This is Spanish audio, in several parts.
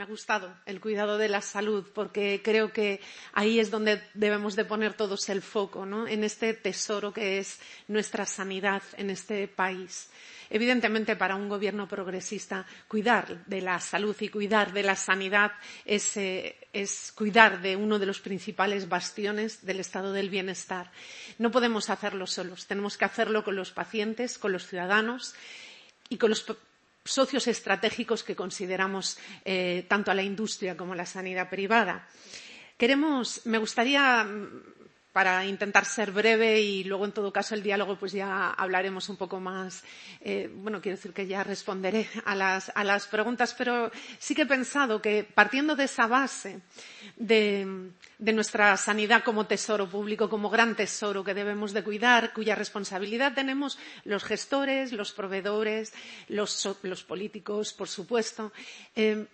Me ha gustado el cuidado de la salud porque creo que ahí es donde debemos de poner todos el foco, ¿no? en este tesoro que es nuestra sanidad en este país. Evidentemente, para un gobierno progresista, cuidar de la salud y cuidar de la sanidad es, eh, es, cuidar de uno de los principales bastiones del estado del bienestar. No podemos hacerlo solos, tenemos que hacerlo con los pacientes, con los ciudadanos y con los socios estratégicos que consideramos eh, tanto a la industria como a la sanidad privada. Queremos, me gustaría para intentar ser breve y luego en todo caso el diálogo pues ya hablaremos un poco más eh, bueno quiero decir que ya responderé a las, a las, preguntas pero sí que he pensado que partiendo de esa base de, de, nuestra sanidad como tesoro público como gran tesoro que debemos de cuidar cuya responsabilidad tenemos los gestores los proveedores los, los políticos por supuesto eh,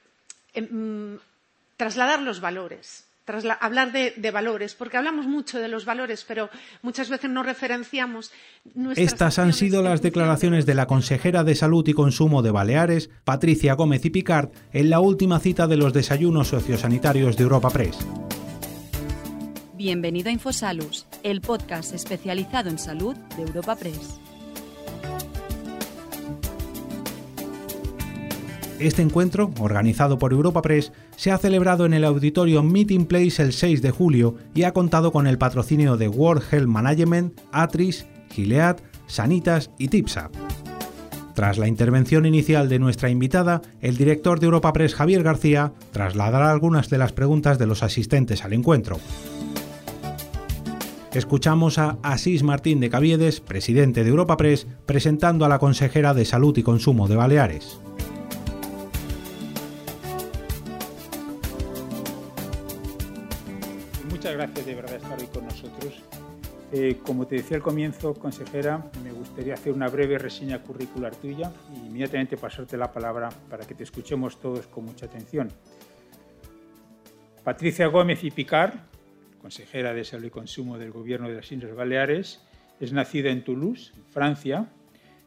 eh, trasladar los valores hablar de, valores, porque hablamos mucho de los valores, pero muchas veces no referenciamos. Estas han sido las declaraciones de la consejera de Salud y Consumo de Baleares, Patricia Gómez y Picard, en la última cita de los desayunos sociosanitarios de Europa Press. Bienvenido a Infosalus, el podcast especializado en salud de Europa Press. Este encuentro, organizado por Europa Press, se ha celebrado en el auditorio Meeting Place el 6 de julio y ha contado con el patrocinio de World Health Management, Atris, Gilead, Sanitas y Tipsa. Tras la intervención inicial de nuestra invitada, el director de Europa Press Javier García trasladará algunas de las preguntas de los asistentes al encuentro. Escuchamos a Asís Martín de Caviedes, presidente de Europa Press, presentando a la consejera de Salud y Consumo de Baleares. Verdad estar hoy con nosotros. Eh, como te decía al comienzo, consejera, me gustaría hacer una breve reseña curricular tuya y inmediatamente pasarte la palabra para que te escuchemos todos con mucha atención. Patricia Gómez y Picard, consejera de Salud y Consumo del Gobierno de las Islas Baleares, es nacida en Toulouse, Francia,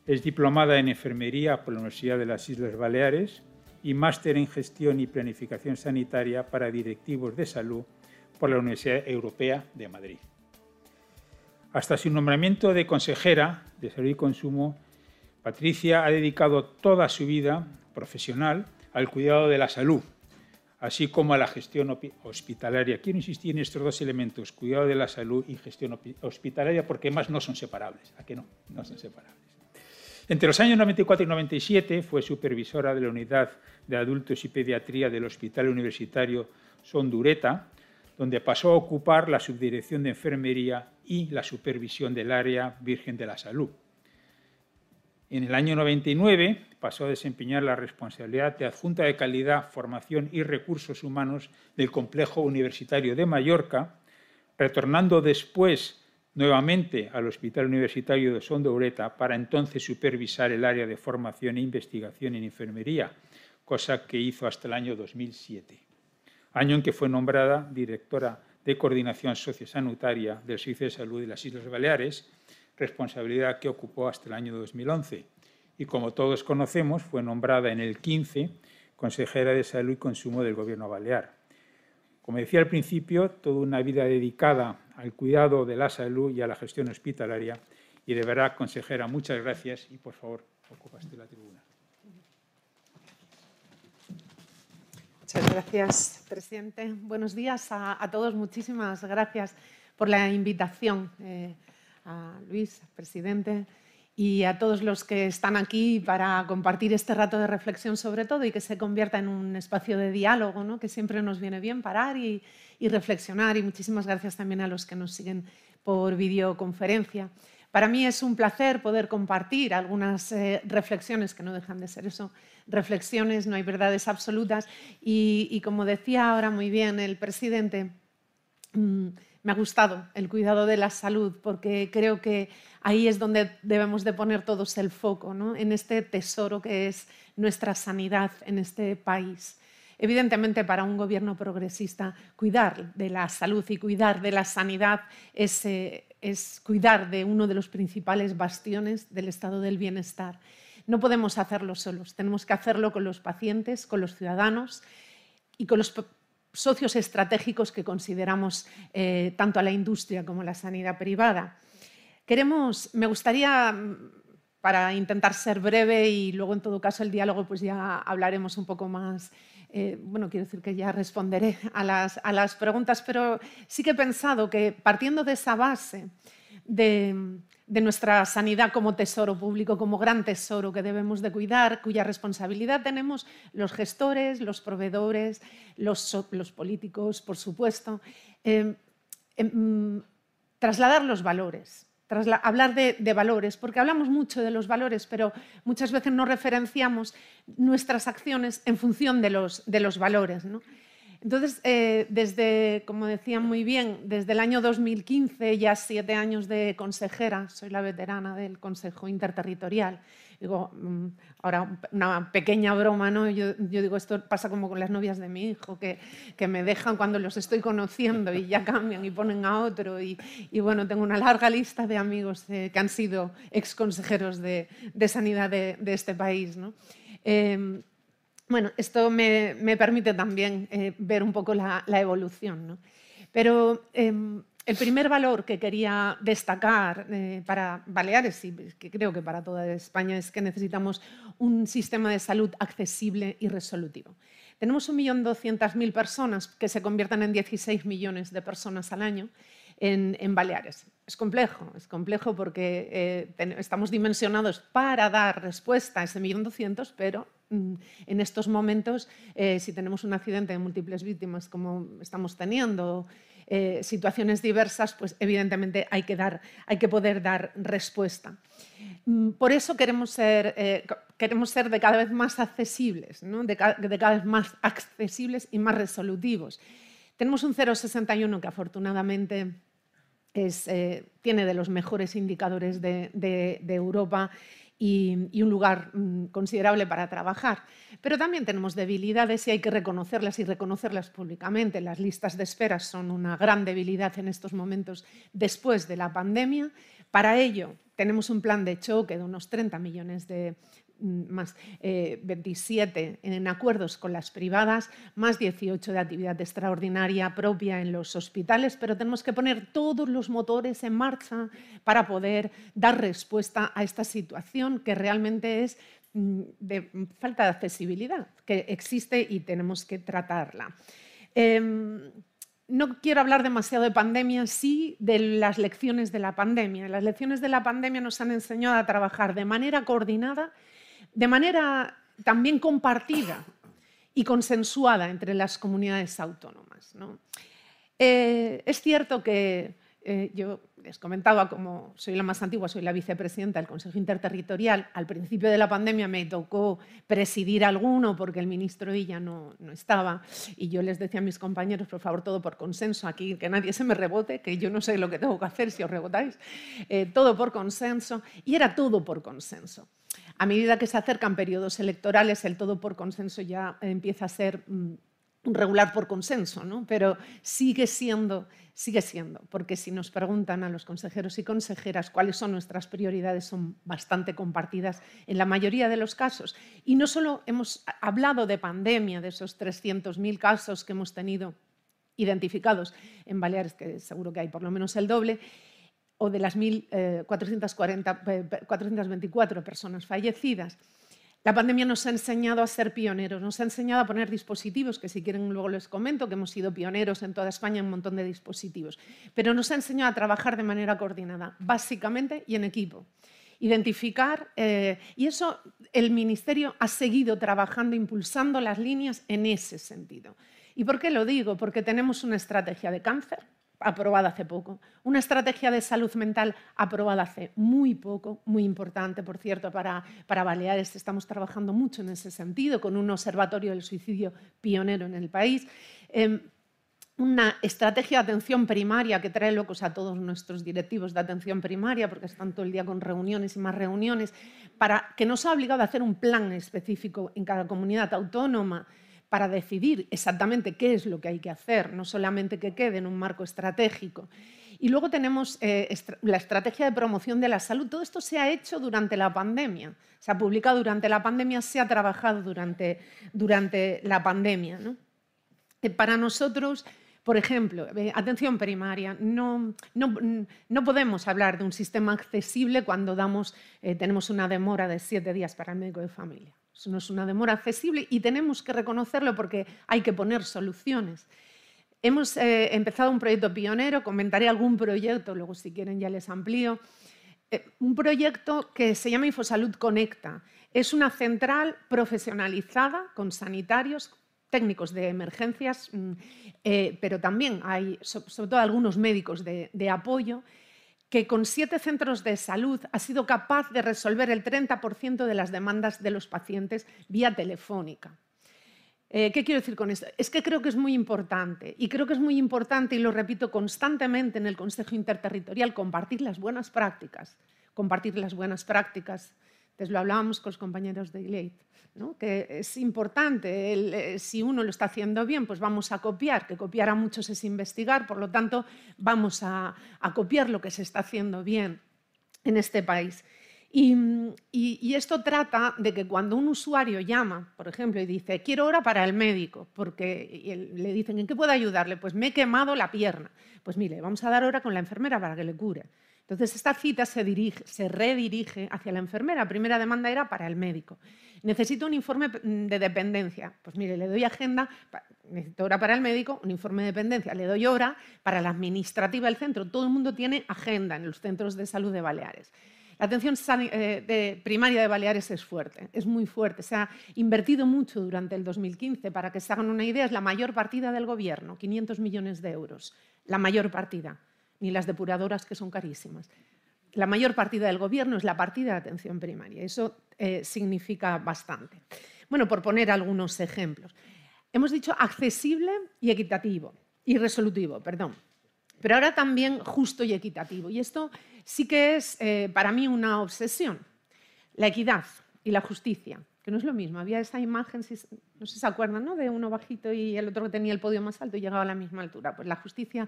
es diplomada en enfermería por la Universidad de las Islas Baleares y máster en gestión y planificación sanitaria para directivos de salud por la Universidad Europea de Madrid. Hasta su nombramiento de consejera de Salud y Consumo, Patricia ha dedicado toda su vida profesional al cuidado de la salud, así como a la gestión hospitalaria. Quiero insistir en estos dos elementos, cuidado de la salud y gestión hospitalaria, porque más no son separables. ¿A qué no? No son separables. Entre los años 94 y 97 fue supervisora de la Unidad de Adultos y Pediatría del Hospital Universitario Sondureta, donde pasó a ocupar la subdirección de enfermería y la supervisión del área Virgen de la Salud. En el año 99 pasó a desempeñar la responsabilidad de adjunta de calidad, formación y recursos humanos del Complejo Universitario de Mallorca, retornando después nuevamente al Hospital Universitario de Sondoureta para entonces supervisar el área de formación e investigación en enfermería, cosa que hizo hasta el año 2007 año en que fue nombrada directora de Coordinación Sociosanitaria del Servicio de Salud de las Islas Baleares, responsabilidad que ocupó hasta el año 2011. Y como todos conocemos, fue nombrada en el 15 consejera de Salud y Consumo del Gobierno Balear. Como decía al principio, toda una vida dedicada al cuidado de la salud y a la gestión hospitalaria. Y de verdad, consejera, muchas gracias y por favor, ocupaste la tribuna. Muchas gracias, presidente. Buenos días a, todos. Muchísimas gracias por la invitación eh, a Luis, presidente, y a todos los que están aquí para compartir este rato de reflexión sobre todo y que se convierta en un espacio de diálogo, ¿no? que siempre nos viene bien parar y, reflexionar. Y muchísimas gracias también a los que nos siguen por videoconferencia. Para mí es un placer poder compartir algunas eh, reflexiones que no dejan de ser eso, reflexiones, no hay verdades absolutas. Y, como decía ahora muy bien el presidente, mm, me ha gustado el cuidado de la salud porque creo que ahí es donde debemos de poner todos el foco, ¿no? en este tesoro que es nuestra sanidad en este país. Evidentemente, para un gobierno progresista, cuidar de la salud y cuidar de la sanidad es, eh, es cuidar de uno de los principales bastiones del estado del bienestar. No podemos hacerlo solos, tenemos que hacerlo con los pacientes, con los ciudadanos y con los socios estratégicos que consideramos eh, tanto a la industria como a la sanidad privada. Queremos, me gustaría, para intentar ser breve y luego en todo caso el diálogo, pues ya hablaremos un poco más. Eh, bueno, quiero decir que ya responderé a las, a las preguntas, pero sí que he pensado que partiendo de esa base de, de nuestra sanidad como tesoro público, como gran tesoro que debemos de cuidar, cuya responsabilidad tenemos los gestores, los proveedores, los, políticos, por supuesto. Em, em, trasladar los valores, hablar de, valores, porque hablamos mucho de los valores, pero muchas veces no referenciamos nuestras acciones en función de los, valores. Entonces, eh, desde, como decían muy bien, desde el año 2015, ya siete años de consejera, soy la veterana del Consejo Interterritorial. Digo, mm, ahora una pequeña broma, ¿no? Yo, digo, esto pasa como con las novias de mi hijo, que, que, me dejan cuando los estoy conociendo y ya cambian y ponen a otro. Y, bueno, tengo una larga lista de amigos que han sido ex consejeros de, de sanidad de, de, este país, ¿no? Eh, bueno, esto me, permite también eh, ver un poco la, evolución. Pero em, el primer valor que quería destacar eh, para Baleares y que creo que para toda España es que necesitamos un sistema de salud accesible y resolutivo. Tenemos 1.200.000 personas que se convierten en 16 millones de personas al año en, Baleares. Es complejo, es complejo porque eh, estamos dimensionados para dar respuesta a ese millón doscientos, pero mm, en estos momentos, eh, si tenemos un accidente de múltiples víctimas como estamos teniendo, eh, situaciones diversas, pues evidentemente hay que, dar, hay que poder dar respuesta. Mm, por eso queremos ser, queremos ser de cada vez más accesibles, de, de, cada vez más accesibles y más resolutivos. Tenemos un 061 que afortunadamente eh, tiene de los mejores indicadores de, Europa y, un lugar mm, considerable para trabajar. Pero también tenemos debilidades y hay que reconocerlas y reconocerlas públicamente. Las listas de espera son una gran debilidad en estos momentos después de la pandemia. Para ello, tenemos un plan de choque de unos 30 millones de, Mm, más 27 eh, en acuerdos con las privadas, más 18 de actividad extraordinaria propia en los hospitales, pero tenemos que poner todos los motores en marcha para poder dar respuesta a esta situación que realmente es mm, de falta de accesibilidad, que existe y tenemos que tratarla. Em, no quiero hablar demasiado de pandemia, sí de las lecciones de la pandemia. Las lecciones de la pandemia nos han enseñado a trabajar de manera coordinada de manera también compartida y consensuada entre las comunidades autónomas. Eh, es cierto que eh, yo les comentaba, como soy la más antigua, soy la vicepresidenta del Consejo Interterritorial, al principio de la pandemia me tocó presidir alguno porque el ministro Illa no, no estaba y yo les decía a mis compañeros, por favor, todo por consenso, aquí que nadie se me rebote, que yo no sé lo que tengo que hacer si os rebotáis, eh, todo por consenso y era todo por consenso. A medida que se acercan periodos electorales, el todo por consenso ya empieza a ser mm, regular por consenso, ¿no? pero sigue siendo, sigue siendo, porque si nos preguntan a los consejeros y consejeras cuáles son nuestras prioridades, son bastante compartidas en la mayoría de los casos. Y no solo hemos hablado de pandemia, de esos 300.000 casos que hemos tenido identificados en Baleares, que seguro que hay por lo menos el doble, o de las 1.424 eh, personas fallecidas. La pandemia nos ha enseñado a ser pioneros, nos ha enseñado a poner dispositivos, que si quieren luego les comento, que hemos sido pioneros en toda España en un montón de dispositivos, pero nos ha enseñado a trabajar de manera coordinada, básicamente y en equipo. Identificar, eh, y eso el Ministerio ha seguido trabajando, impulsando las líneas en ese sentido. ¿Y por qué lo digo? Porque tenemos una estrategia de cáncer, aprobada hace poco. Una estrategia de salud mental aprobada hace muy poco, muy importante, por cierto, para, para Baleares. Estamos trabajando mucho en ese sentido, con un observatorio del suicidio pionero en el país. Em, una estrategia de atención primaria que trae locos a todos nuestros directivos de atención primaria, porque están todo el día con reuniones y más reuniones, para que nos ha obligado a hacer un plan específico en cada comunidad autónoma para decidir exactamente qué es lo que hay que hacer, no solamente que quede en un marco estratégico. Y luego tenemos eh, la estrategia de promoción de la salud. Todo esto se ha hecho durante la pandemia. Se ha publicado durante la pandemia, se ha trabajado durante, durante la pandemia. para nosotros, por ejemplo, eh, atención primaria, no, no, podemos hablar de un sistema accesible cuando eh, tenemos una demora de siete días para el médico de familia. Eso no es una demora accesible y tenemos que reconocerlo porque hay que poner soluciones. Hemos eh, empezado un proyecto pionero, comentaré algún proyecto, luego si quieren ya les amplío. un proyecto que se llama Infosalud Conecta. Es una central profesionalizada con sanitarios, técnicos de emergencias, mm, eh, pero también hay, sobre todo algunos médicos de, apoyo, que con siete centros de salud ha sido capaz de resolver el 30% de las demandas de los pacientes vía telefónica. Eh, ¿Qué quiero decir con esto? Es que creo que es muy importante y creo que es muy importante, y lo repito constantemente en el Consejo Interterritorial, compartir las buenas prácticas, compartir las buenas prácticas entonces lo hablábamos con los compañeros de ILEIT, que es importante, eh, si uno lo está haciendo bien, pues vamos a copiar, que copiar a muchos es investigar, por lo tanto vamos a, copiar lo que se está haciendo bien en este país. Y, esto trata de que cuando un usuario llama, por ejemplo, y dice, quiero hora para el médico, porque le dicen, ¿en qué puedo ayudarle? Pues me he quemado la pierna. Pues mire, vamos a dar hora con la enfermera para que le cure. Entonces, esta cita se, dirige, se redirige hacia la enfermera. Primera demanda era para el médico. Necesito un informe de dependencia. Pues mire, le doy agenda, necesito hora para el médico, un informe de dependencia. Le doy hora para la administrativa del centro. Todo el mundo tiene agenda en los centros de salud de Baleares. La atención eh, primaria de Baleares es fuerte, es muy fuerte. Se ha invertido mucho durante el 2015. Para que se hagan una idea, es la mayor partida del Gobierno, 500 millones de euros. La mayor partida ni las depuradoras que son carísimas. La mayor partida del gobierno es la partida de atención primaria. Eso eh, significa bastante. Bueno, por poner algunos ejemplos. Hemos dicho accesible y equitativo, y resolutivo, perdón. Pero ahora también justo y equitativo. Y esto sí que es eh, para mí una obsesión. La equidad y la justicia, que no es lo mismo. Había esa imagen, no sé si se acuerdan, ¿no? de uno bajito y el otro que tenía el podio más alto y llegaba a la misma altura. Pues la justicia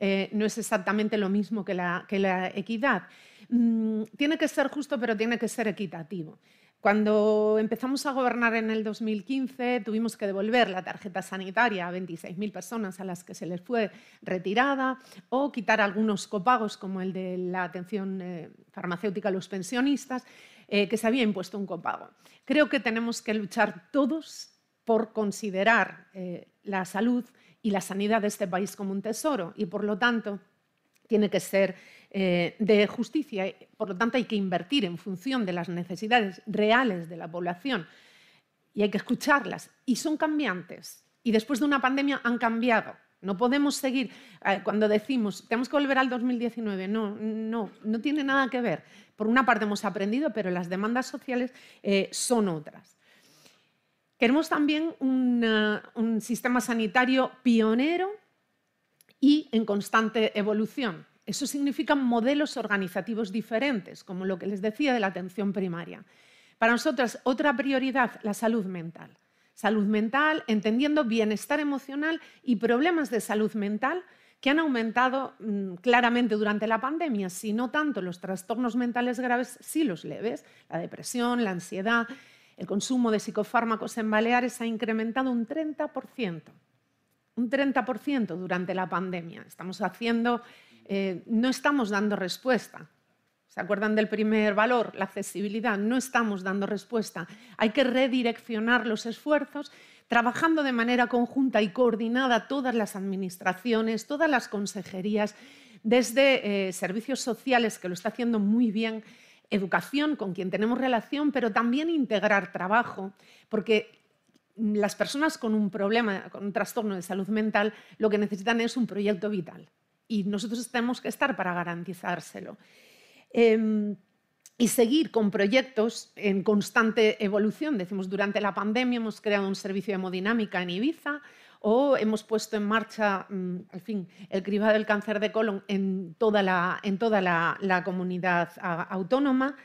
eh, no es exactamente lo mismo que la, equidad. Mm, tiene que ser justo, pero tiene que ser equitativo. Cuando empezamos a gobernar en el 2015, tuvimos que devolver la tarjeta sanitaria a 26.000 personas a las que se les fue retirada o quitar algunos copagos, como el de la atención eh, farmacéutica a los pensionistas, eh, que se había impuesto un copago. Creo que tenemos que luchar todos por considerar la salud y la sanidad de este país como un tesoro y por lo tanto tiene que ser eh, de justicia. Por lo tanto hay que invertir en función de las necesidades reales de la población y hay que escucharlas. Y son cambiantes. Y después de una pandemia han cambiado. No podemos seguir eh, cuando decimos tenemos que volver al 2019. No, no, no tiene nada que ver. Por una parte hemos aprendido, pero las demandas sociales eh, son otras. Queremos también un sistema sanitario pionero y en constante evolución. Eso significa modelos organizativos diferentes, como lo que les decía de la atención primaria. Para nosotros, otra prioridad, la salud mental. Salud mental, entendiendo bienestar emocional y problemas de salud mental que han aumentado mm, claramente durante la pandemia, si no tanto los trastornos mentales graves, sí los leves, la depresión, la ansiedad, el consumo de psicofármacos en Baleares ha incrementado un 30%. Un 30% durante la pandemia. Estamos haciendo, eh, no estamos dando respuesta. ¿Se acuerdan del primer valor, la accesibilidad? No estamos dando respuesta. Hay que redireccionar los esfuerzos trabajando de manera conjunta y coordinada todas las administraciones, todas las consejerías, desde eh, servicios sociales, que lo está haciendo muy bien, educación con quien tenemos relación, pero también integrar trabajo, porque las personas con un problema, con un trastorno de salud mental, lo que necesitan es un proyecto vital y nosotros tenemos que estar para garantizárselo. Em, y seguir con proyectos en constante evolución. Decimos, durante la pandemia hemos creado un servicio de hemodinámica en Ibiza, o hemos puesto en marcha, mm, al fin, el cribado del cáncer de colon en toda la, en toda la, comunidad autónoma.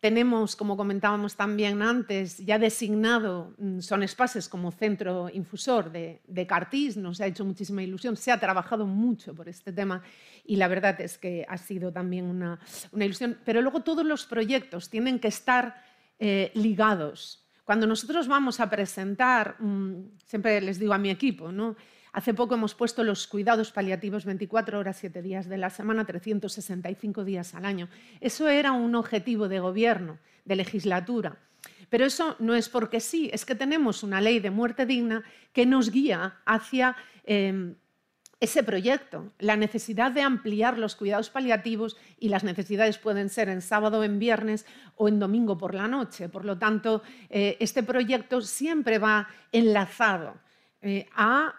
Tenemos, como comentábamos también antes, ya designado mm, Son Espaces como centro infusor de, de Cartis, nos ha hecho muchísima ilusión, se ha trabajado mucho por este tema y la verdad es que ha sido también una, una ilusión. Pero luego todos los proyectos tienen que estar eh, ligados Cuando nosotros vamos a presentar, mm, siempre les digo a mi equipo, ¿no? Hace poco hemos puesto los cuidados paliativos 24 horas, 7 días de la semana, 365 días al año. Eso era un objetivo de gobierno, de legislatura. Pero eso no es porque sí, es que tenemos una ley de muerte digna que nos guía hacia em, ese proyecto, la necesidad de ampliar los cuidados paliativos y las necesidades pueden ser en sábado, en viernes o en domingo por la noche. Por lo tanto, eh, este proyecto siempre va enlazado eh, a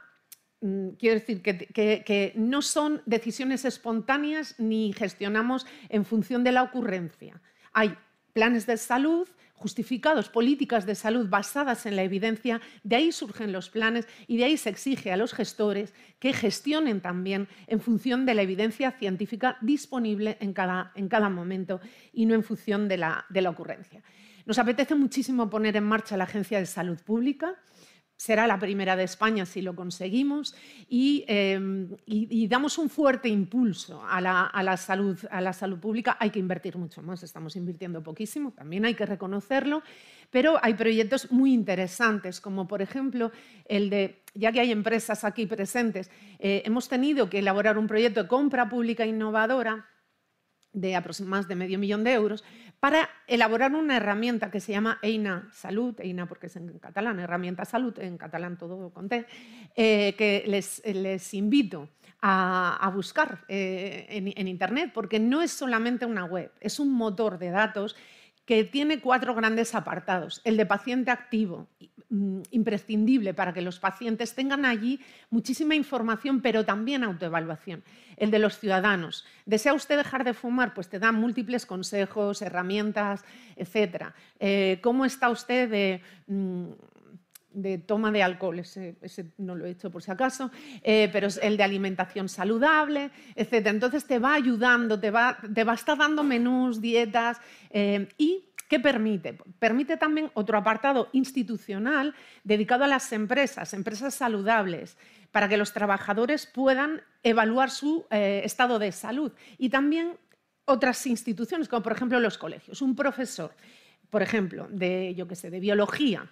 Mm, quiero decir que, no son decisiones espontáneas ni gestionamos en función de la ocurrencia. Hay planes de salud justificados, políticas de salud basadas en la evidencia, de ahí surgen los planes y de ahí se exige a los gestores que gestionen también en función de la evidencia científica disponible en cada, en cada momento y no en función de la, de la ocurrencia. Nos apetece muchísimo poner en marcha la Agencia de Salud Pública será la primera de España si lo conseguimos em, y, damos un fuerte impulso a la, salud, a la salud pública. Hay que invertir mucho más, estamos invirtiendo poquísimo, también hay que reconocerlo, pero hay proyectos muy interesantes, como por ejemplo el de, ya que hay empresas aquí presentes, eh, hemos tenido que elaborar un proyecto de compra pública innovadora de más de medio millón de euros para elaborar una herramienta que se llama EINA Salud, EINA porque es en catalán, herramienta salud, en catalán todo conté, eh, que les, invito a, buscar eh, en, Internet, porque no es solamente una web, es un motor de datos que tiene cuatro grandes apartados. El de paciente activo, imprescindible para que los pacientes tengan allí muchísima información, pero también autoevaluación. El de los ciudadanos. ¿Desea usted dejar de fumar? Pues te dan múltiples consejos, herramientas, etc. Eh, ¿Cómo está usted de... Mm, toma de alcohol, ese, no lo he hecho por si acaso, eh, pero es el de alimentación saludable, etc. Entonces te va ayudando, te va, te va a estar dando menús, dietas eh, y ¿Qué permite? Permite también otro apartado institucional dedicado a las empresas, empresas saludables, para que los trabajadores puedan evaluar su eh, estado de salud. Y también otras instituciones, como por ejemplo los colegios. Un profesor, por ejemplo, de, yo qué sé, de biología,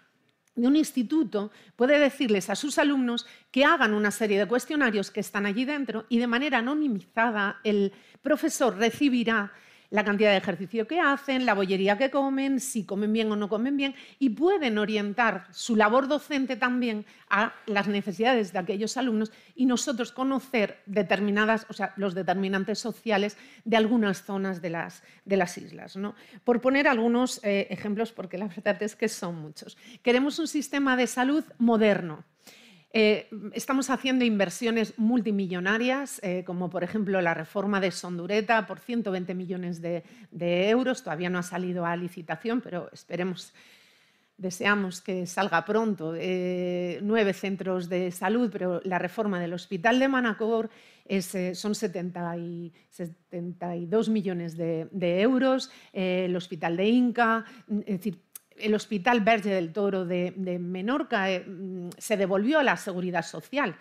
de un instituto puede decirles a sus alumnos que hagan una serie de cuestionarios que están allí dentro y de manera anonimizada el profesor recibirá la cantidad de ejercicio que hacen, la bollería que comen, si comen bien o no comen bien, y pueden orientar su labor docente también a las necesidades de aquellos alumnos y nosotros conocer determinadas, o sea, los determinantes sociales de algunas zonas de las, de las islas. ¿no? Por poner algunos eh, ejemplos, porque la verdad es que son muchos. Queremos un sistema de salud moderno eh, estamos haciendo inversiones multimillonarias, eh, como por ejemplo la reforma de Sondureta por 120 millones de, euros. Todavía no ha salido a licitación, pero esperemos, deseamos que salga pronto. Eh, nueve centros de salud, pero la reforma del Hospital de Manacor son 72 millones de, euros. el Hospital de Inca, es el Hospital Verge del Toro de, Menorca eh, mm, se devolvió a la seguridad social.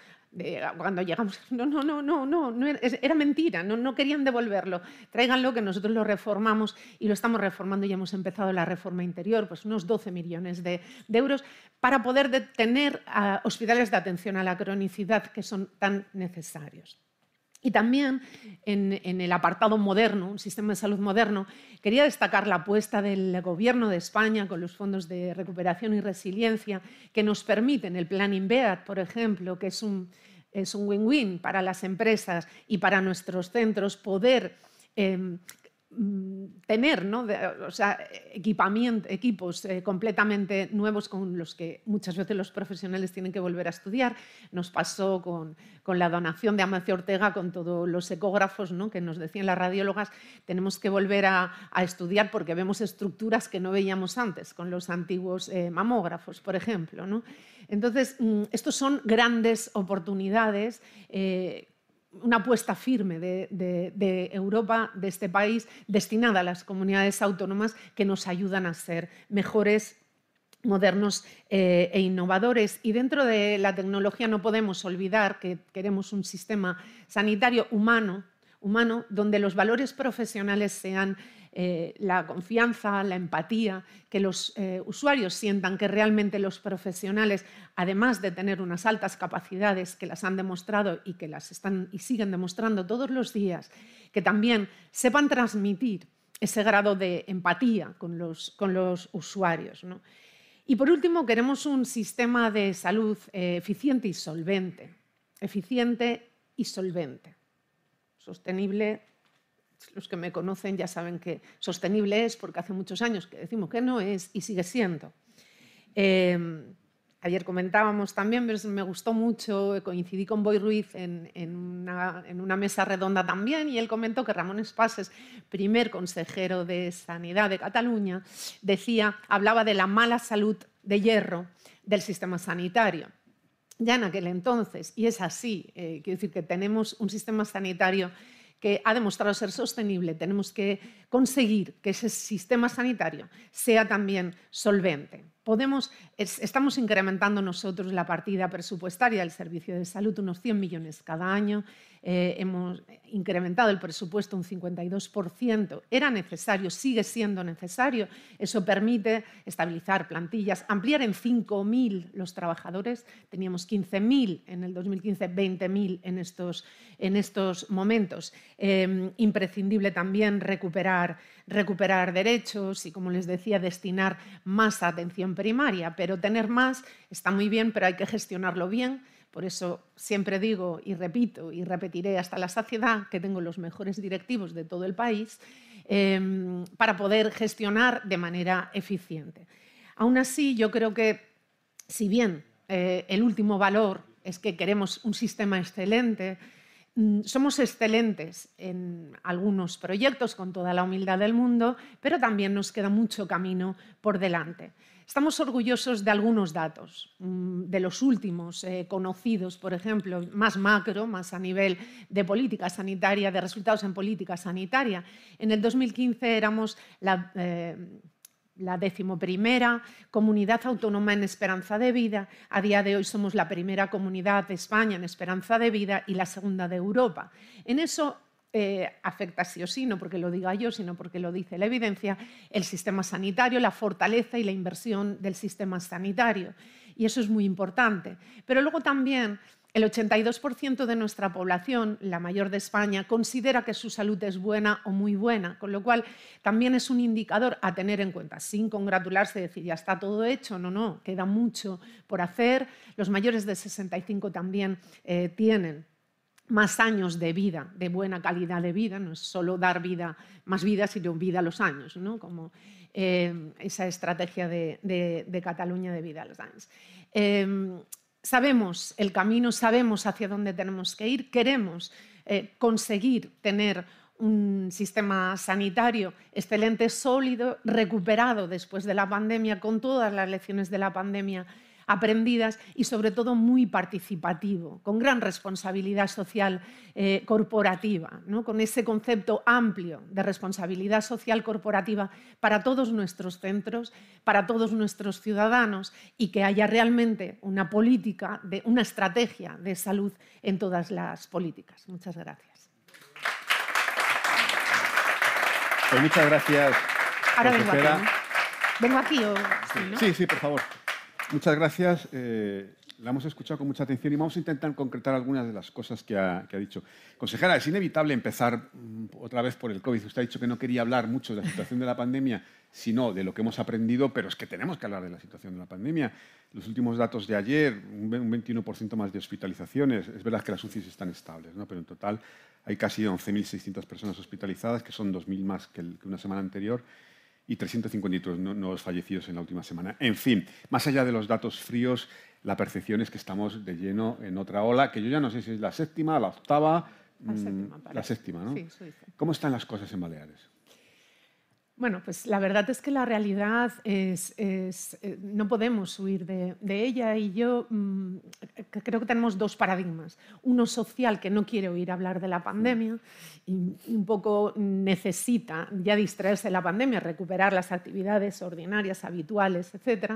cuando llegamos, no, no, no, no, no, era, mentira, no, no querían devolverlo. Tráiganlo que nosotros lo reformamos y lo estamos reformando y hemos empezado la reforma interior, pues unos 12 millones de, euros para poder tener hospitales de atención a la cronicidad que son tan necesarios. Y también en, el apartado moderno, un sistema de salud moderno, quería destacar la apuesta del Gobierno de España con los fondos de recuperación y resiliencia que nos permiten, el plan INVEAD, por ejemplo, que es un win-win para las empresas y para nuestros centros, poder em, tener ¿no? o sea, equipamiento, equipos eh, completamente nuevos con los que muchas veces los profesionales tienen que volver a estudiar. Nos pasó con, con la donación de Amancio Ortega, con todos los ecógrafos ¿no? que nos decían las radiólogas, tenemos que volver a, a, estudiar porque vemos estructuras que no veíamos antes, con los antiguos eh, mamógrafos, por ejemplo. ¿no? Entonces, mm, estos son grandes oportunidades. Eh, una apuesta firme de, Europa, de este país, destinada a las comunidades autónomas que nos ayudan a ser mejores modernos eh, e innovadores. Y dentro de la tecnología no podemos olvidar que queremos un sistema sanitario humano, humano donde los valores profesionales sean eh, la confianza, la empatía, que los eh, usuarios sientan que realmente los profesionales, además de tener unas altas capacidades que las han demostrado y que las están y siguen demostrando todos los días, que también sepan transmitir ese grado de empatía con los, con los usuarios. Y por último, queremos un sistema de salud eh, eficiente y solvente. Eficiente y solvente. Sostenible los que me conocen ya saben que sostenible es porque hace muchos años que decimos que no es y sigue siendo. Em, ayer comentábamos también, me gustó mucho, coincidí con Boy Ruiz en, una, mesa redonda también y él comentó que Ramón Espases, primer consejero de Sanidad de Cataluña, decía, hablaba de la mala salud de hierro del sistema sanitario. Ya en aquel entonces, y es así, eh, quiero decir que tenemos un sistema sanitario que ha demostrado ser sostenible, tenemos que conseguir que ese sistema sanitario sea también solvente podemos, estamos incrementando nosotros la partida presupuestaria del Servicio de Salud unos 100 millones cada año. Eh, hemos incrementado el presupuesto un 52%. Era necesario, sigue siendo necesario. Eso permite estabilizar plantillas, ampliar en 5.000 los trabajadores. Teníamos 15.000 en el 2015, 20.000 en estos, en estos momentos. Eh, imprescindible también recuperar recuperar derechos y, como les decía, destinar más atención primaria. Pero tener más está muy bien, pero hay que gestionarlo bien. Por eso siempre digo y repito y repetiré hasta la saciedad que tengo los mejores directivos de todo el país em, para poder gestionar de manera eficiente. Aún así, yo creo que si bien eh, el último valor es que queremos un sistema excelente, somos excelentes en algunos proyectos con toda la humildad del mundo, pero también nos queda mucho camino por delante. Estamos orgullosos de algunos datos, mm, de los últimos eh, conocidos, por ejemplo, más macro, más a nivel de política sanitaria, de resultados en política sanitaria. En el 2015 éramos la... Eh, la decimoprimera comunidad autónoma en esperanza de vida. A día de hoy somos la primera comunidad de España en esperanza de vida y la segunda de Europa. En eso eh, afecta sí o sí, no porque lo diga yo, sino porque lo dice la evidencia, el sistema sanitario, la fortaleza y la inversión del sistema sanitario. Y eso es muy importante. Pero luego también el 82% de nuestra población, la mayor de España, considera que su salud es buena o muy buena, con lo cual también es un indicador a tener en cuenta, sin congratularse, decir ya está todo hecho, no, no, queda mucho por hacer. Los mayores de 65 también eh, tienen más años de vida, de buena calidad de vida, no es solo dar vida, más vida, sino vida a los años, ¿no? como eh, esa estrategia de, Cataluña de vida a los años. Eh, sabemos el camino, sabemos hacia dónde tenemos que ir, queremos eh, conseguir tener un sistema sanitario excelente, sólido, recuperado después de la pandemia, con todas las lecciones de la pandemia aprendidas y sobre todo muy participativo, con gran responsabilidad social eh, corporativa, ¿no? con ese concepto amplio de responsabilidad social corporativa para todos nuestros centros, para todos nuestros ciudadanos y que haya realmente una política, de, una estrategia de salud en todas las políticas. Muchas gracias. Pues muchas gracias. Ahora vengo aquí. ¿Vengo aquí o...? sí, sí, por favor. Muchas gracias. Eh, la hemos escuchado con mucha atención y vamos a intentar concretar algunas de las cosas que ha, dicho. Consejera, es inevitable empezar mm, otra vez por el COVID. Usted ha dicho que no quería hablar mucho de la situación de la pandemia, sino de lo que hemos aprendido, pero es que tenemos que hablar de la situación de la pandemia. Los últimos datos de ayer, un 21% más de hospitalizaciones. Es verdad que las UCIs están estables, ¿no? pero en total hay casi 11.600 personas hospitalizadas, que son 2.000 más que una semana anterior y 353 nuevos fallecidos en la última semana. En fin, más allá de los datos fríos, la percepción es que estamos de lleno en otra ola, que yo ya no sé si es la séptima, la octava, la séptima, mm, la séptima ¿no? Sí, ¿Cómo están las cosas en Baleares? Bueno, pues la verdad es que la realidad es, eh, no podemos huir de, ella y yo mm, creo que tenemos dos paradigmas. Uno social que no quiere oír hablar de la pandemia y un poco necesita ya distraerse de la pandemia, recuperar las actividades ordinarias, habituales, etc.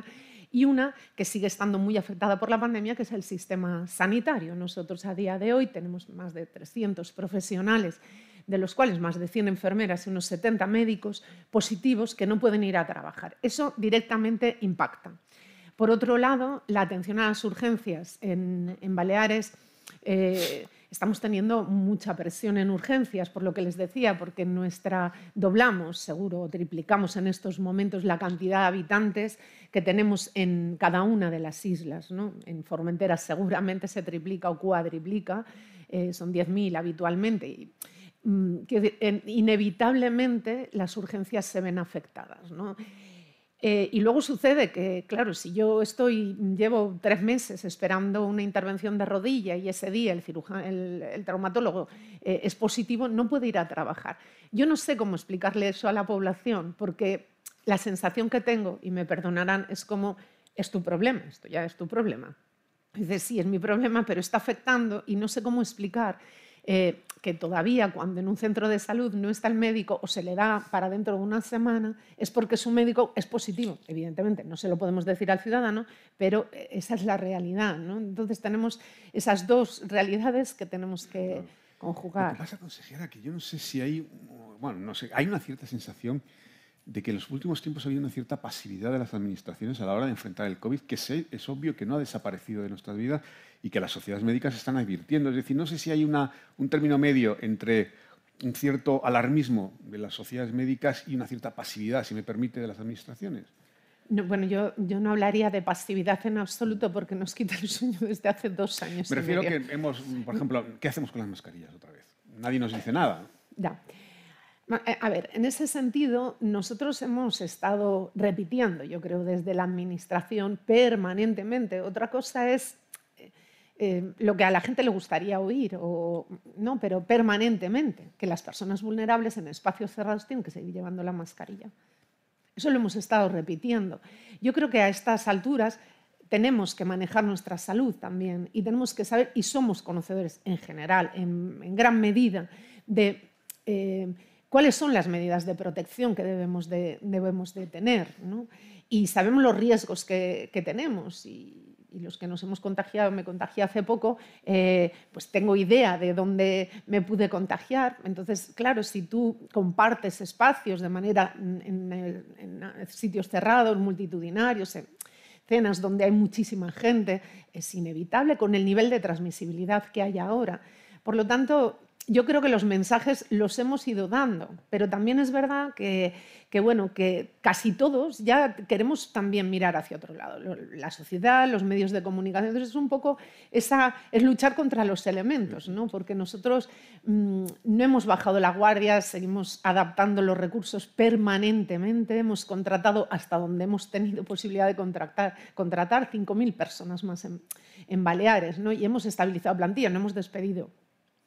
Y una que sigue estando muy afectada por la pandemia, que es el sistema sanitario. Nosotros a día de hoy tenemos más de 300 profesionales de los cuales más de 100 enfermeras y unos 70 médicos positivos que no pueden ir a trabajar. Eso directamente impacta. Por otro lado, la atención a las urgencias en, Baleares eh, estamos teniendo mucha presión en urgencias, por lo que les decía, porque nuestra doblamos, seguro, triplicamos en estos momentos la cantidad de habitantes que tenemos en cada una de las islas. En Formentera seguramente se triplica o cuadriplica, eh, son 10.000 habitualmente. Mm, inevitablemente las urgencias se ven afectadas. ¿no? Eh, y luego sucede que, claro, si yo estoy, llevo tres meses esperando una intervención de rodilla y ese día el, cirujano, el, traumatólogo eh, es positivo, no puedo ir a trabajar. Yo no sé cómo explicarle eso a la población, porque la sensación que tengo, y me perdonarán, es como, es tu problema, esto ya es tu problema. Dice, sí, es mi problema, pero está afectando y no sé cómo explicar eh, que todavía cuando en un centro de salud no está el médico o se le da para dentro de una semana, es porque su médico es positivo. Evidentemente, no se lo podemos decir al ciudadano, pero eh, esa es la realidad. ¿no? Entonces tenemos esas dos realidades que tenemos que conjugar. Lo que pasa, consejera, que yo no sé si hay, bueno, no sé, hay una cierta sensación de que en los últimos tiempos ha habido una cierta pasividad de las administraciones a la hora de enfrentar el COVID, que es obvio que no ha desaparecido de nuestras vidas y que las sociedades médicas están advirtiendo. Es decir, no sé si hay una, un término medio entre un cierto alarmismo de las sociedades médicas y una cierta pasividad, si me permite, de las administraciones. bueno, yo, yo, no hablaría de pasividad en absoluto porque nos quita el sueño desde hace dos años. Me refiero que hemos, por ejemplo, ¿qué hacemos con las mascarillas otra vez? Nadie nos dice nada. Ya. Eh, a ver, en ese sentido, nosotros hemos estado repitiendo, yo creo, desde la Administración permanentemente. Otra cosa es eh, lo que a la gente le gustaría oír, o, no, pero permanentemente, que las personas vulnerables en espacios cerrados tienen que seguir llevando la mascarilla. Eso lo hemos estado repitiendo. Yo creo que a estas alturas tenemos que manejar nuestra salud también y tenemos que saber, y somos conocedores en general, en, gran medida, de eh, cuáles son las medidas de protección que debemos de, tener. Y sabemos los riesgos que, tenemos. Y los que nos hemos contagiado, me contagié hace poco, eh, pues tengo idea de dónde me pude contagiar. Entonces, claro, si tú compartes espacios de manera en, sitios cerrados, multitudinarios, en cenas donde hay muchísima gente, es inevitable con el nivel de transmisibilidad que hay ahora. Por lo tanto, yo creo que los mensajes los hemos ido dando, pero también es verdad que, bueno, que casi todos ya queremos también mirar hacia otro lado. La sociedad, los medios de comunicación, es un poco esa, es luchar contra los elementos, ¿no? porque nosotros mm, no hemos bajado la guardia, seguimos adaptando los recursos permanentemente, hemos contratado hasta donde hemos tenido posibilidad de contratar, contratar 5.000 personas más en, en Baleares ¿no? y hemos estabilizado plantilla, no hemos despedido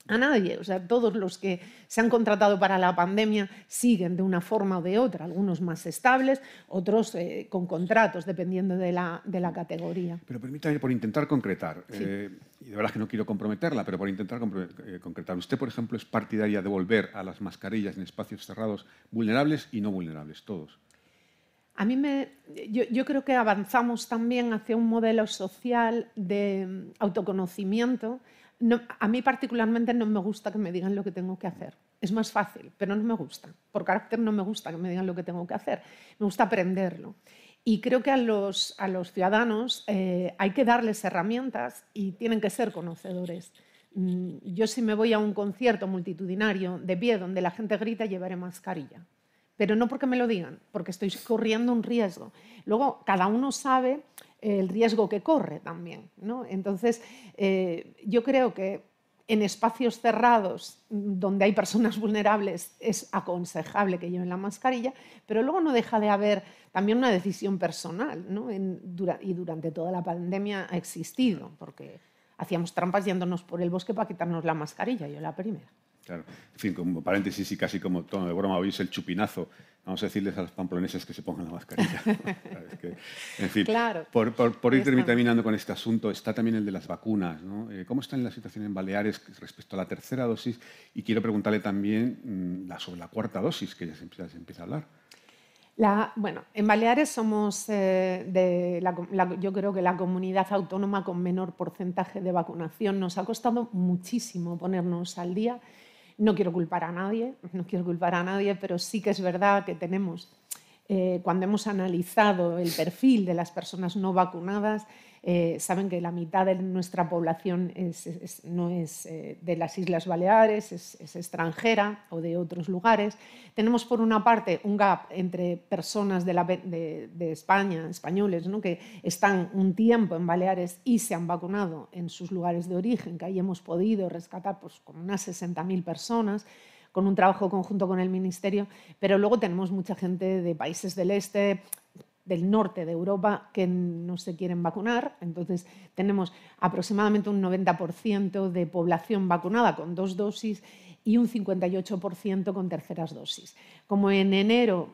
a nadie. O sea, todos los que se han contratado para la pandemia siguen de una forma o de otra, algunos más estables, otros eh, con contratos, dependiendo de la, de la, categoría. Pero permítame, por intentar concretar, eh, y de verdad que no quiero comprometerla, pero por intentar eh, concretar, usted, por ejemplo, es partidaria de volver a las mascarillas en espacios cerrados vulnerables y no vulnerables, todos. A mí me, yo, yo, creo que avanzamos también hacia un modelo social de mm, autoconocimiento a mí particularmente no me gusta que me digan lo que tengo que hacer. Es más fácil, pero no me gusta. Por carácter no me gusta que me digan lo que tengo que hacer. Me gusta aprenderlo. Y creo que a los, a los ciudadanos eh, hay que darles herramientas y tienen que ser conocedores. Mm, yo si me voy a un concierto multitudinario de pie donde la gente grita, llevaré mascarilla. Pero no porque me lo digan, porque estoy corriendo un riesgo. Luego, cada uno sabe el riesgo que corre también. ¿no? Entonces, eh, yo creo que en espacios cerrados donde hay personas vulnerables es aconsejable que lleven la mascarilla, pero luego no deja de haber también una decisión personal, ¿no? y durante toda la pandemia ha existido, porque hacíamos trampas yéndonos por el bosque para quitarnos la mascarilla, yo la primera. Claro. En fin, como paréntesis y casi como tono de broma, oís el chupinazo. Vamos a decirles a los pamploneses que se pongan la mascarilla. en fin, por, ir terminando con este asunto, está también el de las vacunas. ¿no? Eh, ¿Cómo está la situación en Baleares respecto a la tercera dosis? Y quiero preguntarle también mm, sobre la cuarta dosis, que ya se empieza, a hablar. La, bueno, en Baleares somos, eh, de yo creo que la comunidad autónoma con menor porcentaje de vacunación. Nos ha costado muchísimo ponernos al día No quiero culpar a nadie, no quiero culpar a nadie, pero sí que es verdad que tenemos, eh, cuando hemos analizado el perfil de las personas no vacunadas, eh, saben que la mitad de nuestra población no es eh, de las Islas Baleares, es, extranjera o de otros lugares. Tenemos, por una parte, un gap entre personas de, España, españoles, que están un tiempo en Baleares y se han vacunado en sus lugares de origen, que ahí hemos podido rescatar pues, con unas 60.000 personas con un trabajo conjunto con el Ministerio, pero luego tenemos mucha gente de países del este, del norte de Europa que no se quieren vacunar. Entonces, tenemos aproximadamente un 90% de población vacunada con dos dosis y un 58% con terceras dosis. Como en enero,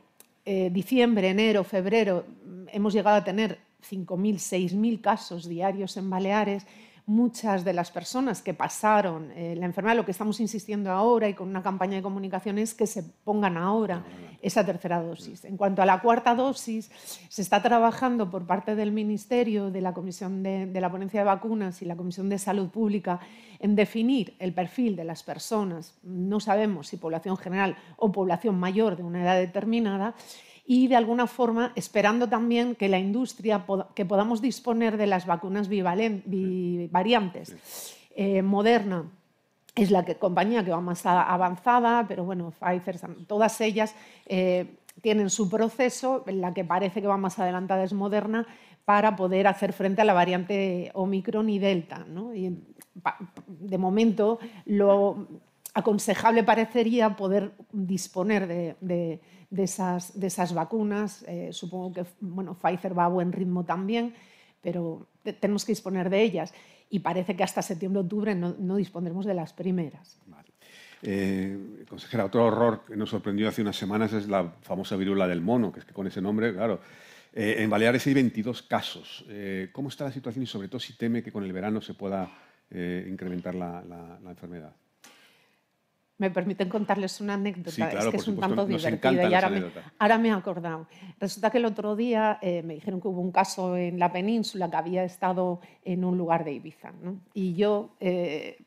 eh, diciembre, enero, febrero, hemos llegado a tener 5.000, 6.000 casos diarios en Baleares, muchas de las personas que pasaron eh, la enfermedad, lo que estamos insistiendo ahora y con una campaña de comunicación es que se pongan ahora esa tercera dosis. En cuanto a la cuarta dosis, se está trabajando por parte del Ministerio, de la Comisión de, de la Ponencia de Vacunas y la Comisión de Salud Pública en definir el perfil de las personas, no sabemos si población general o población mayor de una edad determinada, y de alguna forma esperando también que la industria, que podamos disponer de las vacunas bivariantes. Eh, Moderna es la compañía que va más avanzada, pero bueno, Pfizer, todas ellas eh, tienen su proceso, la que parece que va más adelantada es Moderna, para poder hacer frente a la variante Omicron y Delta. Y, de momento, lo aconsejable parecería poder disponer de de esas, de esas vacunas. Eh, supongo que bueno, Pfizer va a buen ritmo también, pero tenemos que disponer de ellas. Y parece que hasta septiembre-octubre no, no, dispondremos de las primeras. Eh, consejera, otro horror que nos sorprendió hace unas semanas es la famosa viruela del mono, que es que con ese nombre, claro, eh, en Baleares hay 22 casos. ¿Cómo está la situación y sobre todo si teme que con el verano se pueda incrementar la, la enfermedad? Me permiten contarles una anécdota, es que es un tanto divertida y ahora me, ahora me, he acordado. Resulta que el otro día eh, me dijeron que hubo un caso en la península que había estado en un lugar de Ibiza. Y yo, eh,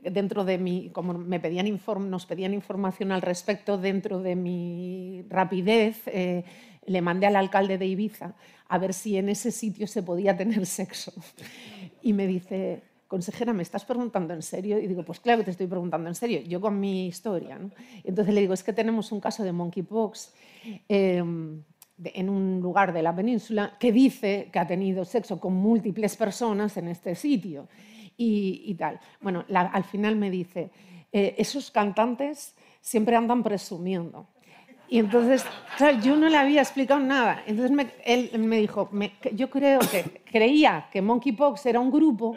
dentro de mi, como me pedían inform, nos pedían información al respecto, dentro de mi rapidez, eh, le mandé al alcalde de Ibiza a ver si en ese sitio se podía tener sexo. Y me dice, consejera, ¿me estás preguntando en serio? Y digo, pues claro que te estoy preguntando en serio, yo con mi historia. entonces le digo, es que tenemos un caso de monkeypox em, en un lugar de la península que dice que ha tenido sexo con múltiples personas en este sitio y, tal. Bueno, al final me dice, eh, esos cantantes siempre andan presumiendo. Y entonces, yo no le había explicado nada. Entonces él me dijo, yo creo que creía que Monkeypox era un grupo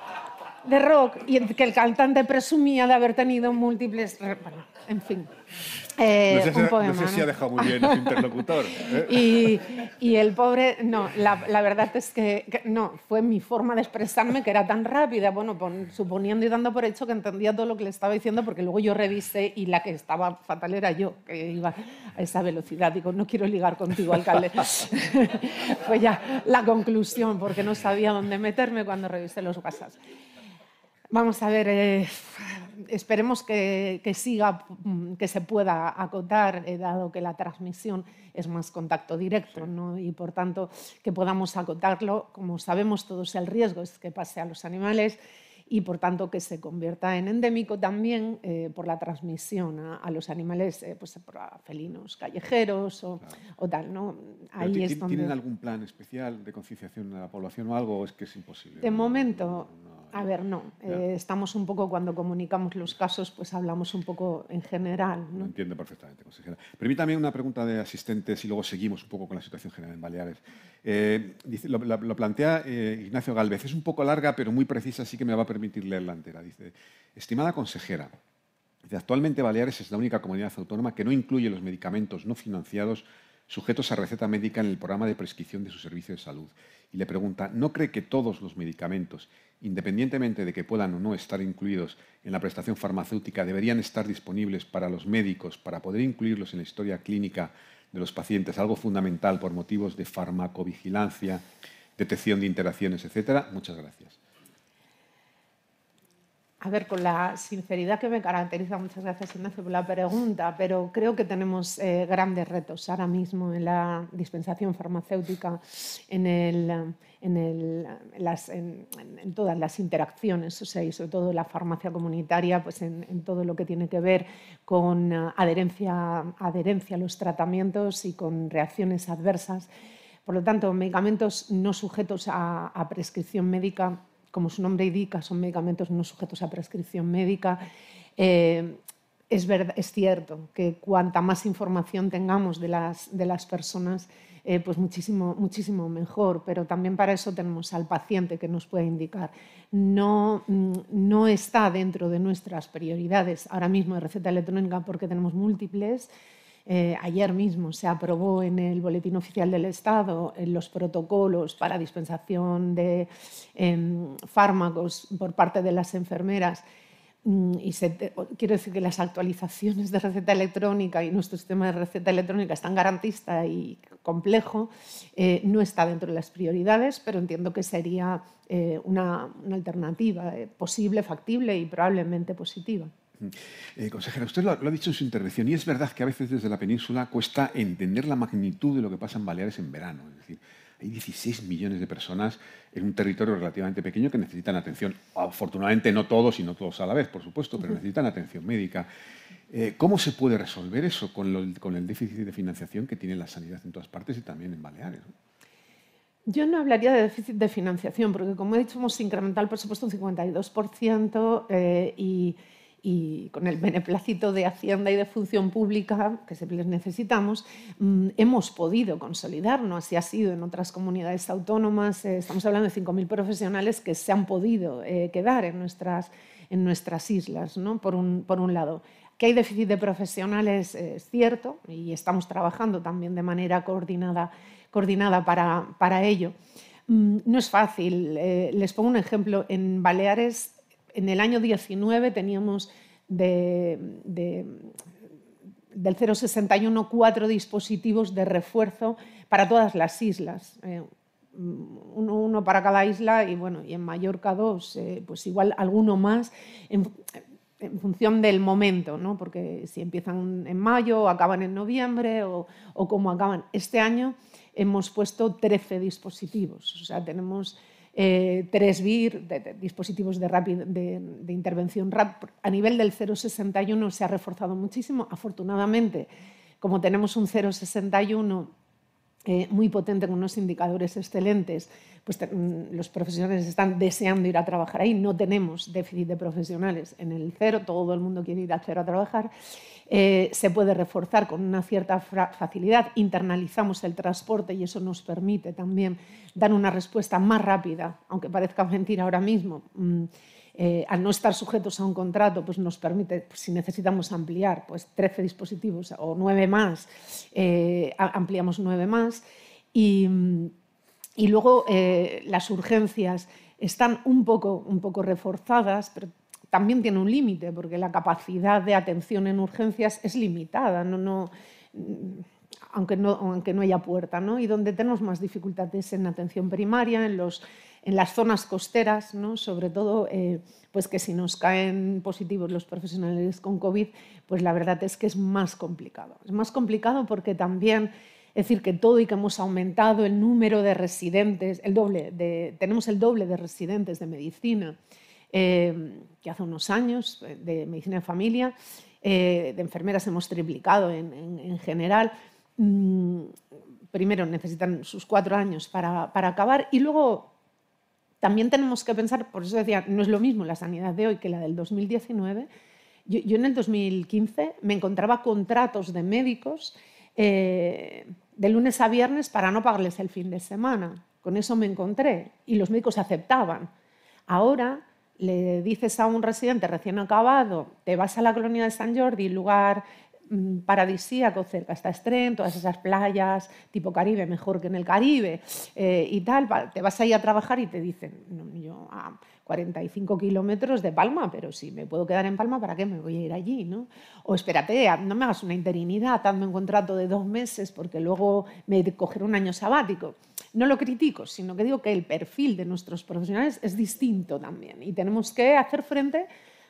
de rock y que el cantante presumía de haber tenido múltiples... Bueno, en fin. Eh, no, sé, un poema, no sé si ha dejado muy bien su interlocutor. ¿eh? Y, el pobre, no, la, verdad es que, no, fue mi forma de expresarme que era tan rápida, bueno, suponiendo y dando por hecho que entendía todo lo que le estaba diciendo, porque luego yo revisé y la que estaba fatal era yo, que iba a esa velocidad. Digo, no quiero ligar contigo, alcalde. fue ya la conclusión, porque no sabía dónde meterme cuando revisé los WhatsApp. Vamos a ver, eh, esperemos que, siga, mm, que se pueda acotar, eh, dado que la transmisión es más contacto directo, ¿no? y por tanto que podamos acotarlo. Como sabemos todos, el riesgo es que pase a los animales y por tanto que se convierta en endémico también eh, por la transmisión a, los animales, eh, pues por felinos callejeros o, tal. ¿no? Ahí es ¿Tienen algún plan especial de concienciación de la población o algo o es que es imposible? De momento, a ver, no. Eh, estamos un poco, cuando comunicamos los casos, pues hablamos un poco en general. ¿no? Lo entiendo perfectamente, consejera. Permítame una pregunta de asistentes y luego seguimos un poco con la situación general en Baleares. lo, plantea Ignacio Galvez. Es un poco larga, pero muy precisa, así que me va a permitir permitir leerla entera. Dice, estimada consejera, actualmente Baleares es la única comunidad autónoma que no incluye los medicamentos no financiados sujetos a receta médica en el programa de prescripción de su servicio de salud. Y le pregunta, ¿no cree que todos los medicamentos, independientemente de que puedan o no estar incluidos en la prestación farmacéutica, deberían estar disponibles para los médicos para poder incluirlos en la historia clínica de los pacientes, algo fundamental por motivos de farmacovigilancia, detección de interacciones, etcétera? Muchas gracias. A ver, con la sinceridad que me caracteriza, muchas gracias Ignacio por la pregunta, pero creo que tenemos eh, grandes retos ahora mismo en la dispensación farmacéutica, en, en, en, todas las interacciones, o sea, y sobre todo la farmacia comunitaria, pues en, todo lo que tiene que ver con eh, adherencia, a los tratamientos y con reacciones adversas. Por lo tanto, medicamentos no sujetos a prescripción médica como su nombre indica, son medicamentos no sujetos a prescripción médica. Eh, es, cierto que cuanta más información tengamos de las, de las personas, eh, pues muchísimo, muchísimo mejor, pero también para eso tenemos al paciente que nos puede indicar. No, mm, no está dentro de nuestras prioridades ahora mismo de receta electrónica porque tenemos múltiples eh, ayer mismo se aprobó en el Boletín Oficial del Estado en los protocolos para dispensación de em, fármacos por parte de las enfermeras. Mm, y quiero decir que las actualizaciones de receta electrónica y nuestro sistema de receta electrónica es tan garantista y complejo, eh, no está dentro de las prioridades, pero entiendo que sería eh, una, alternativa posible, factible y probablemente positiva. Eh, consejera, usted lo, ha dicho en su intervención y es verdad que a veces desde la península cuesta entender la magnitud de lo que pasa en Baleares en verano. Es decir, hay 16 millones de personas en un territorio relativamente pequeño que necesitan atención. Afortunadamente no todos y no todos a la vez, por supuesto, pero necesitan atención médica. Eh, ¿Cómo se puede resolver eso con, el déficit de financiación que tiene la sanidad en todas partes y también en Baleares? Yo no hablaría de déficit de financiación, porque como he dicho, hemos incrementado el presupuesto un 52% eh, y y con el beneplácito de Hacienda y de Función Pública, que siempre les necesitamos, mm, hemos podido consolidarnos. Así ha sido en otras comunidades autónomas. Eh, estamos hablando de 5.000 profesionales que se han podido eh, quedar en nuestras, en nuestras islas, ¿no? por, un, por un lado. Que hay déficit de profesionales es cierto y estamos trabajando también de manera coordinada, coordinada para, para ello. Mm, no es fácil. Eh, les pongo un ejemplo. En Baleares en el año 19 teníamos del 061 cuatro dispositivos de refuerzo para todas las islas. Eh, uno, para cada isla y, bueno, y en Mallorca dos, eh, pues igual alguno más en, función del momento, ¿no? porque si empiezan en mayo o acaban en noviembre o, o como acaban. Este año hemos puesto 13 dispositivos, o sea, tenemos eh, 3BIR, de, dispositivos de, intervención rápida. A nivel del 061 se ha reforzado muchísimo. Afortunadamente, como tenemos un 061 eh, muy potente con unos indicadores excelentes, pues mm, los profesionales están deseando ir a trabajar ahí. No tenemos déficit de profesionales en el cero, todo el mundo quiere ir al cero a trabajar. Eh, se puede reforzar con una cierta facilidad, internalizamos el transporte y eso nos permite también dar una respuesta más rápida, aunque parezca mentira ahora mismo. Mm, eh, al no estar sujetos a un contrato, pues nos permite, si necesitamos ampliar, pues 13 dispositivos o 9 más, eh, ampliamos 9 más. Y, y luego las urgencias están un poco, un poco reforzadas, pero también tiene un límite, porque la capacidad de atención en urgencias es limitada, no, aunque, no, aunque no haya puerta. ¿no? Y donde tenemos más dificultades en atención primaria, en, los, en las zonas costeras, ¿no? sobre todo eh, pues que si nos caen positivos los profesionales con COVID, pues la verdad es que es más complicado. Es más complicado porque también... Es decir, que todo y que hemos aumentado el número de residentes, el doble de, tenemos el doble de residentes de medicina Em, que hace unos años, eh, de medicina de familia, eh, de enfermeras hemos triplicado en, general. Mm, primero necesitan sus cuatro años para, acabar y luego también tenemos que pensar, por eso decía, no es lo mismo la sanidad de hoy que la del 2019. Yo, en el 2015 me encontraba contratos de médicos eh, de lunes a viernes para no pagarles el fin de semana. Con eso me encontré y los médicos aceptaban. Ahora le dices a un residente recién acabado, te vas a la colonia de San Jordi, lugar mm, paradisíaco cerca está Estren, todas esas playas tipo Caribe, mejor que en el Caribe eh, y tal, te vas ahí a trabajar y te dicen, yo a 45 kilómetros de Palma, pero si me puedo quedar en Palma, ¿para qué me voy a ir allí? ¿no? O espérate, no me hagas una interinidad, hazme un contrato de dos meses porque luego me cogeré un año sabático. No lo critico, sino que digo que el perfil de nuestros profesionales es distinto también y tenemos que hacer frente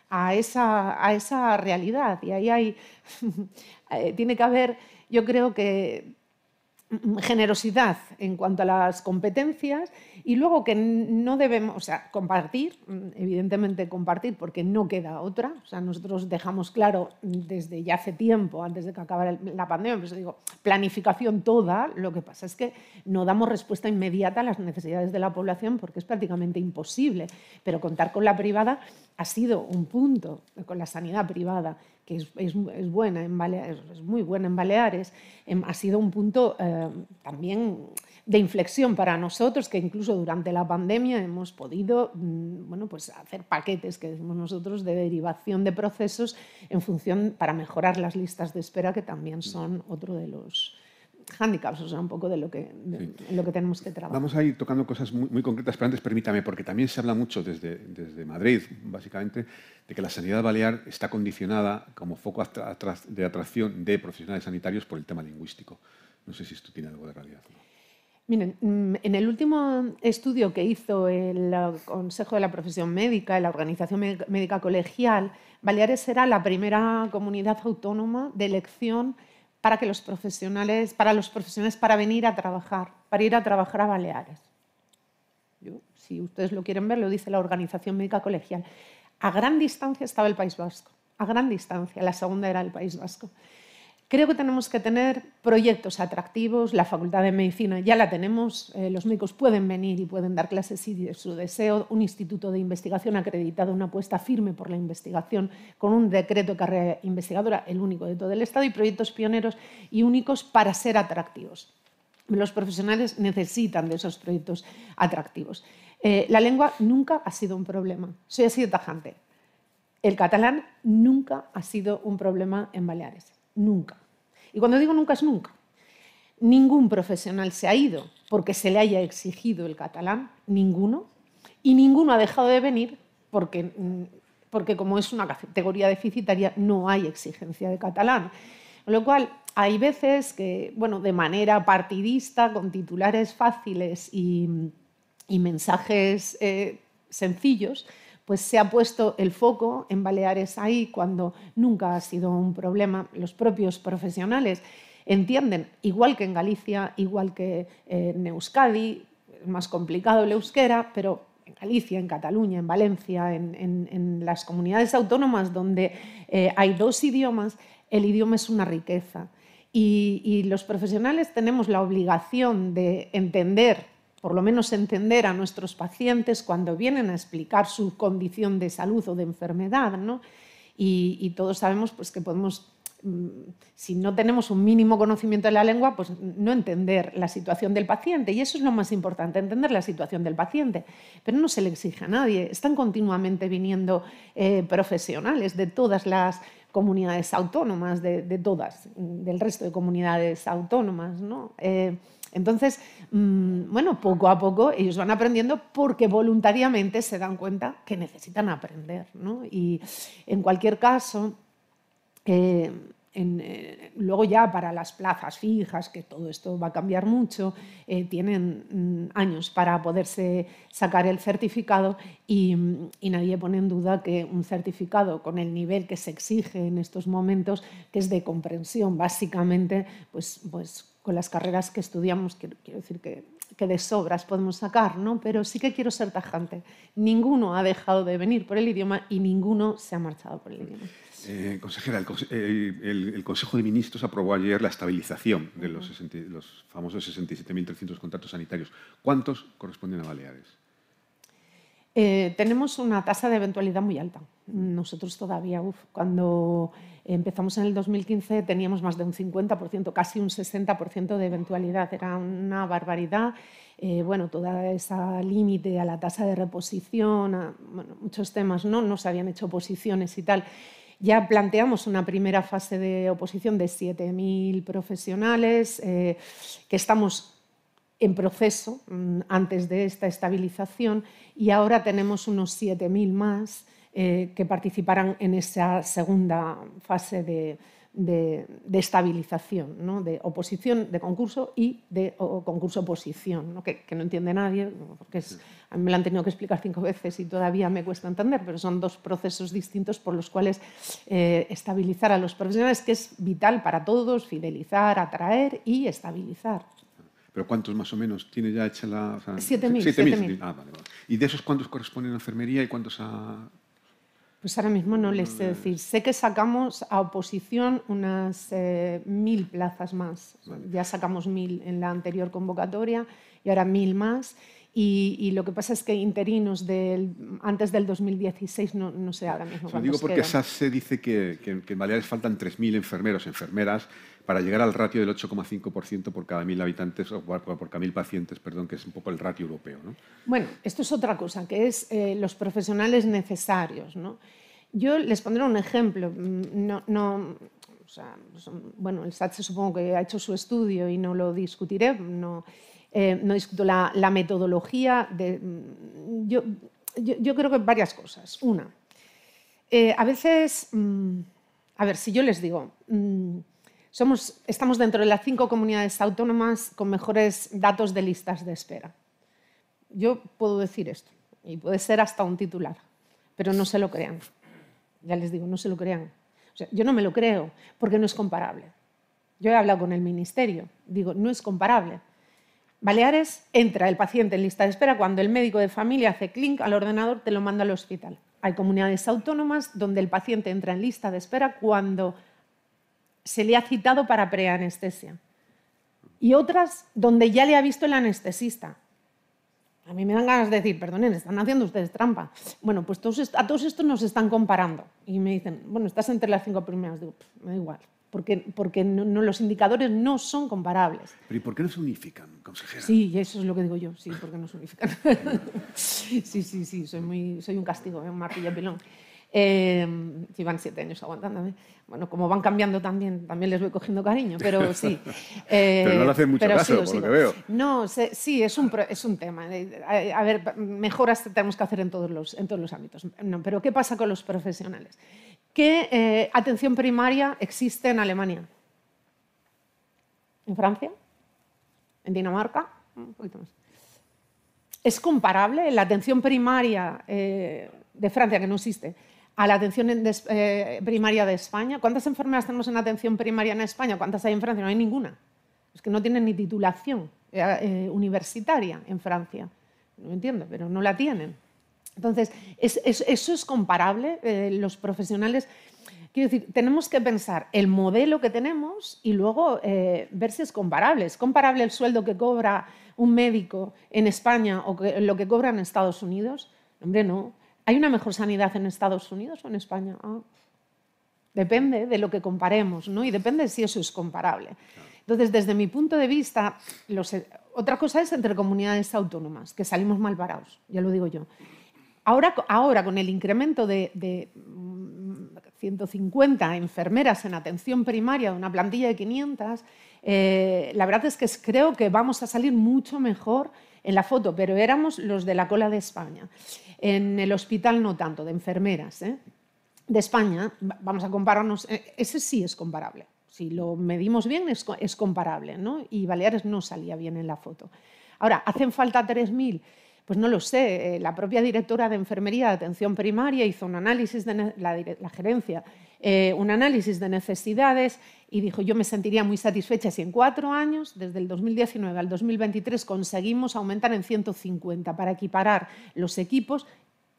a esa, a esa realidad. Y ahí hay, eh, tiene que haber, yo creo que generosidad en cuanto a las competencias y luego que no debemos, o sea, compartir, evidentemente compartir porque no queda otra, o sea, nosotros dejamos claro desde ya hace tiempo, antes de que acabara la pandemia, pues digo, planificación toda, lo que pasa es que no damos respuesta inmediata a las necesidades de la población porque es prácticamente imposible, pero contar con la privada ha sido un punto, con la sanidad privada, que es, buena en Baleares, es muy buena en Baleares, em, ha sido un punto eh, también de inflexión para nosotros, que incluso durante la pandemia hemos podido mm, bueno, pues hacer paquetes, que decimos nosotros, de derivación de procesos en función para mejorar las listas de espera, que también son otro de los, handicaps, o sea, un poco de lo que, lo que tenemos que trabajar. Vamos a ir tocando cosas muy, concretas, pero antes permítame, porque también se habla mucho desde, desde Madrid, básicamente, de que la sanidad balear está condicionada como foco de atracción de profesionales sanitarios por el tema lingüístico. No sé si esto tiene algo de realidad. Miren, mm, en el último estudio que hizo el Consejo de la Profesión Médica, la Organización Médica Colegial, Baleares era la primera comunidad autónoma de elección para que los profesionales, para los profesionales para venir a trabajar, para ir a trabajar a Baleares. si ustedes lo quieren ver, lo dice la Organización Médica Colegial. A gran distancia estaba el País Vasco, a gran distancia, la segunda era el País Vasco. Creo que tenemos que tener proyectos atractivos. La Facultad de Medicina ya la tenemos. Eh, los médicos pueden venir y pueden dar clases si es su deseo. Un instituto de investigación acreditado, una apuesta firme por la investigación con un decreto de carrera investigadora, el único de todo el Estado, y proyectos pioneros y únicos para ser atractivos. Los profesionales necesitan de esos proyectos atractivos. Eh, la lengua nunca ha sido un problema. Soy así de tajante. El catalán nunca ha sido un problema en Baleares. Nunca. Y cuando digo nunca es nunca. Ningún profesional se ha ido porque se le haya exigido el catalán, ninguno, y ninguno ha dejado de venir porque, mm, porque como es una categoría deficitaria no hay exigencia de catalán. Con lo cual, hay veces que, bueno, de manera partidista, con titulares fáciles y, mensajes eh, sencillos, pues se ha puesto el foco en Baleares ahí cuando nunca ha sido un problema. Los propios profesionales entienden, igual que en Galicia, igual que en Euskadi, más complicado el euskera, pero en Galicia, en Cataluña, en Valencia, en, las comunidades autónomas donde eh, hay dos idiomas, el idioma es una riqueza. y los profesionales tenemos la obligación de entender por lo menos entender a nuestros pacientes cuando vienen a explicar su condición de salud o de enfermedad. ¿no? Y, todos sabemos pues, que podemos, mm, si no tenemos un mínimo conocimiento de la lengua, pues no entender la situación del paciente. Y eso es lo más importante, entender la situación del paciente. Pero no se le exige a nadie. Están continuamente viniendo eh, profesionales de todas las comunidades autónomas, de, todas, del resto de comunidades autónomas. ¿no? Eh, entonces, mm, bueno, poco a poco ellos van aprendiendo porque voluntariamente se dan cuenta que necesitan aprender. ¿no? Y en cualquier caso, eh, eh, luego ya para las plazas fijas, que todo esto va a cambiar mucho, eh, tienen mm, años para poderse sacar el certificado y, y, nadie pone en duda que un certificado con el nivel que se exige en estos momentos, que es de comprensión básicamente, pues, pues con las carreras que estudiamos, quiero, decir que, de sobras podemos sacar, ¿no? pero sí que quiero ser tajante. Ninguno ha dejado de venir por el idioma y ninguno se ha marchado por el idioma. Eh, consejera, el, Consejo de Ministros aprobó ayer la estabilización de los, los famosos 67.300 contratos sanitarios. ¿Cuántos corresponden a Baleares? Eh, tenemos una tasa de eventualidad muy alta. Nosotros todavía, cuando empezamos en el 2015 teníamos más de un 50%, casi un 60% de eventualidad. Era una barbaridad. Eh, bueno, toda esa límite a la tasa de reposición, muchos temas, ¿no? No se habían hecho oposiciones y tal. Ya planteamos una primera fase de oposición de 7.000 profesionales, eh, que estamos en proceso mm, antes de esta estabilización y ahora tenemos unos 7.000 más eh, que participarán en esa segunda fase de, estabilización, de oposición de concurso y de concurso-oposición. Que, no entiende nadie, porque a mí me lo han tenido que explicar cinco veces y todavía me cuesta entender, pero son dos procesos distintos por los cuales eh, estabilizar a los profesionales, que es vital para todos, fidelizar, atraer y estabilizar. ¿Pero cuántos más o menos tiene ya hecha la...? O 7.000. Ah, vale, vale. ¿Y de esos cuántos corresponden a enfermería y cuántos a pues ahora mismo no les sé decir. Sé que sacamos a oposición unas eh, mil plazas más. Ya sacamos mil en la anterior convocatoria y ahora mil más. Y, lo que pasa es que interinos del, antes del 2016 no, no sé ahora mismo. Lo digo porque se dice que, que, en Baleares faltan 3.000 enfermeros, enfermeras, para llegar al ratio del 8,5% por cada mil habitantes, o por, cada mil pacientes, perdón, que es un poco el ratio europeo. ¿no? Bueno, esto es otra cosa, que es eh, los profesionales necesarios. ¿no? Yo les pondré un ejemplo. Mm, no, no, bueno, el SAT supongo que ha hecho su estudio y no lo discutiré. No, eh, no discuto la, metodología. De, mm, yo, yo, creo que varias cosas. Una, eh, a veces, mm, a ver, si yo les digo, somos, estamos dentro de las cinco comunidades autónomas con mejores datos de listas de espera. Yo puedo decir esto, y puede ser hasta un titular, pero no se lo crean. Ya les digo, no se lo crean. yo no me lo creo porque no es comparable. Yo he hablado con el ministerio, digo, no es comparable. Baleares entra el paciente en lista de espera cuando el médico de familia hace clic al ordenador, te lo manda al hospital. Hay comunidades autónomas donde el paciente entra en lista de espera cuando se le ha citado para preanestesia. Y otras donde ya le ha visto el anestesista. A mí me dan ganas de decir, perdonen, están haciendo ustedes trampa. Bueno, pues a todos estos nos están comparando. Y me dicen, bueno, estás entre las cinco primeras. Digo, me da igual porque, porque no, los indicadores no son comparables. ¿Pero y por qué no se unifican, consejera? Sí, eso es lo que digo yo, sí, porque no se unifican. sí, sí, sí, soy, muy, soy un castigo, ¿eh? un martillo pilón. Eh, llevan siete años aguantándome. Bueno, como van cambiando también, también les voy cogiendo cariño, pero sí. pero no le hacen mucho caso, por lo que veo. No, sí, es un, es un tema. Eh, a ver, mejoras tenemos que hacer en todos los, en todos los ámbitos. No, pero ¿qué pasa con los profesionales? ¿Qué eh, atención primaria existe en Alemania? ¿En Francia? ¿En Dinamarca? Un poquito más. ¿Es comparable la atención primaria eh, de Francia, que no existe, a la atención eh, primaria de España? ¿Cuántas enfermeras tenemos en atención primaria en España? ¿Cuántas hay en Francia? No hay ninguna. Es que no tienen ni titulación universitaria en Francia. No entiendo, pero no la tienen. Entonces, eso es comparable. Eh, los profesionales, quiero decir, tenemos que pensar el modelo que tenemos y luego eh, ver si es comparable. ¿Es comparable el sueldo que cobra un médico en España o lo que cobra en Estados Unidos? Hombre, no. ¿Hay una mejor sanidad en Estados Unidos o en España? Ah, depende de lo que comparemos, ¿no? Y depende si eso es comparable. Entonces, desde mi punto de vista, otra cosa es entre comunidades autónomas, que salimos mal parados, ya lo digo yo. Ahora, ahora con el incremento de, 150 mm, enfermeras en atención primaria de una plantilla de 500, eh, la verdad es que creo que vamos a salir mucho mejor en la foto, pero éramos los de la cola de España. En el hospital no tanto, de enfermeras. ¿eh? De España, vamos a compararnos, eh, ese sí es comparable. Si lo medimos bien, es, comparable, ¿no? Y Baleares no salía bien en la foto. Ahora, ¿hacen falta 3.000? Pues no lo sé, eh, la propia directora de enfermería de atención primaria hizo un análisis de la, gerencia, eh, un análisis de necesidades y dijo yo me sentiría muy satisfecha si en cuatro años, desde el 2019 al 2023, conseguimos aumentar en 150 para equiparar los equipos,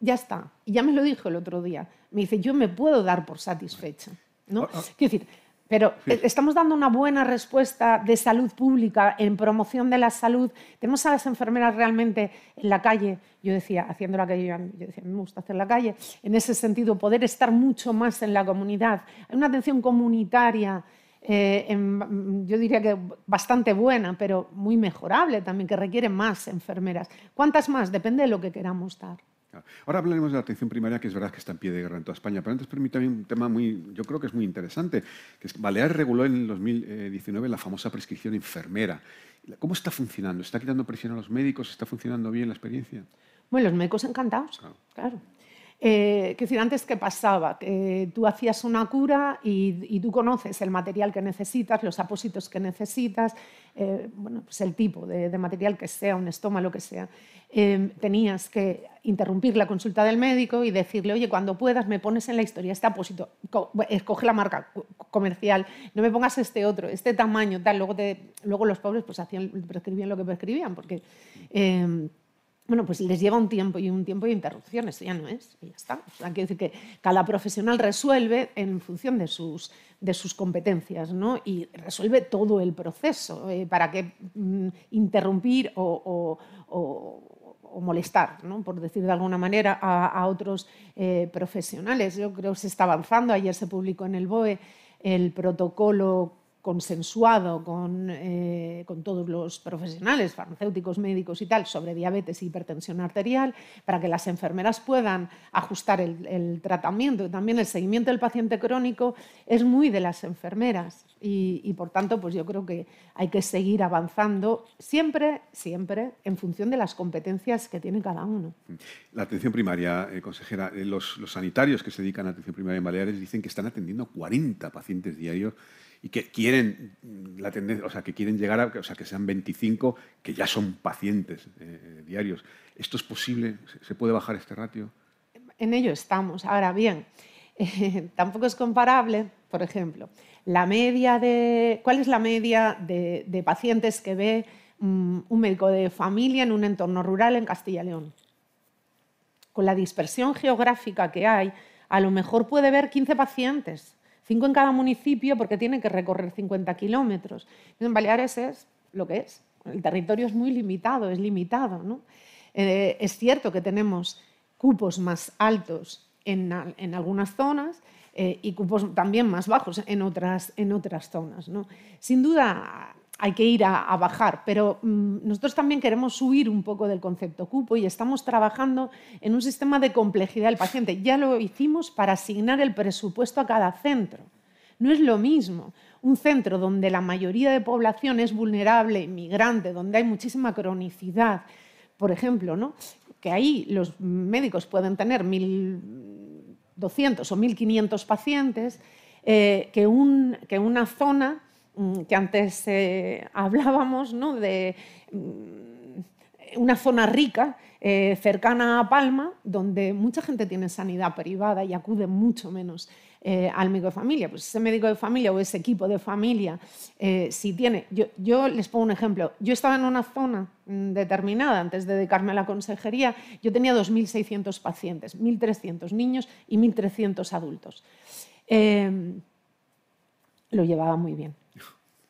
ya está. Y ya me lo dijo el otro día. Me dice, yo me puedo dar por satisfecha. ¿no? Quiero decir, pero eh, estamos dando una buena respuesta de salud pública en promoción de la salud. Tenemos a las enfermeras realmente en la calle. Yo decía, haciendo la calle, yo decía, me gusta hacer la calle. En ese sentido, poder estar mucho más en la comunidad. Hay una atención comunitaria, eh, yo diría que bastante buena, pero muy mejorable también, que requiere más enfermeras. ¿Cuántas más? Depende de lo que queramos dar. Ahora hablaremos de la atención primaria, que es verdad que está en pie de guerra en toda España, pero antes permítame un tema muy, yo creo que es muy interesante, que es Baleares reguló en el 2019 la famosa prescripción enfermera. ¿Cómo está funcionando? ¿Está quitando presión a los médicos? ¿Está funcionando bien la experiencia? Bueno, los médicos encantados, claro. Eh, decir, antes, ¿qué pasaba? Que tú hacías una cura y, tú conoces el material que necesitas, los apósitos que necesitas, eh, bueno, pues el tipo de, material que sea, un estoma, lo que sea. Em, tenías que interrumpir la consulta del médico y decirle, oye, cuando puedas me pones en la historia este apósito, escoge la marca comercial, no me pongas este otro, este tamaño, tal. Luego, luego los pobres pues hacían, prescribían lo que prescribían, porque... Bueno, pues les lleva un tiempo y un tiempo de interrupciones, ya no es, y ya está. O sea, decir que cada profesional resuelve en función de sus, de sus competencias, ¿no? Y resuelve todo el proceso, eh, para que mm, interrumpir o, molestar, ¿no? por decir de alguna manera, a, otros eh, profesionales. Yo creo que se está avanzando. Ayer se publicó en el BOE el protocolo consensuado con, eh, con, todos los profesionales, farmacéuticos, médicos y tal, sobre diabetes e hipertensión arterial, para que las enfermeras puedan ajustar el, tratamiento. Y también el seguimiento del paciente crónico es muy de las enfermeras y, por tanto, pues yo creo que hay que seguir avanzando siempre, siempre en función de las competencias que tiene cada uno. La atención primaria, eh, consejera, eh, los, los sanitarios que se dedican a atención primaria en Baleares dicen que están atendiendo 40 pacientes diarios y que quieren la tendencia, o sea, que quieren llegar a, o sea, que sean 25 que ya son pacientes eh, diarios. ¿Esto es posible? ¿Se puede bajar este ratio? En ello estamos. Ahora bien, tampoco es comparable, por ejemplo, la media de, ¿cuál es la media de, pacientes que ve mm, un médico de familia en un entorno rural en Castilla y León? Con la dispersión geográfica que hay, a lo mejor puede ver 15 pacientes Cinco en cada municipio porque tiene que recorrer 50 kilómetros. En Baleares es lo que es. El territorio es muy limitado, es limitado. ¿no? Eh, es cierto que tenemos cupos más altos en, algunas zonas eh, y cupos también más bajos en otras, en otras zonas. ¿no? Sin duda hay que ir a, bajar, pero mm, nosotros también queremos huir un poco del concepto cupo y estamos trabajando en un sistema de complejidad del paciente. Ya lo hicimos para asignar el presupuesto a cada centro. No es lo mismo un centro donde la mayoría de población es vulnerable, inmigrante, donde hay muchísima cronicidad, por ejemplo, ¿no? que ahí los médicos pueden tener 1.200 o 1.500 pacientes, eh, que, un, que una zona que antes eh, hablábamos ¿no? de mm, una zona rica eh, cercana a Palma, donde mucha gente tiene sanidad privada y acude mucho menos eh, al médico de familia. Pues ese médico de familia o ese equipo de familia, si tiene, yo, yo, les pongo un ejemplo, yo estaba en una zona mm, determinada antes de dedicarme a la consejería, yo tenía 2.600 pacientes, 1.300 niños y 1.300 adultos. lo llevaba muy bien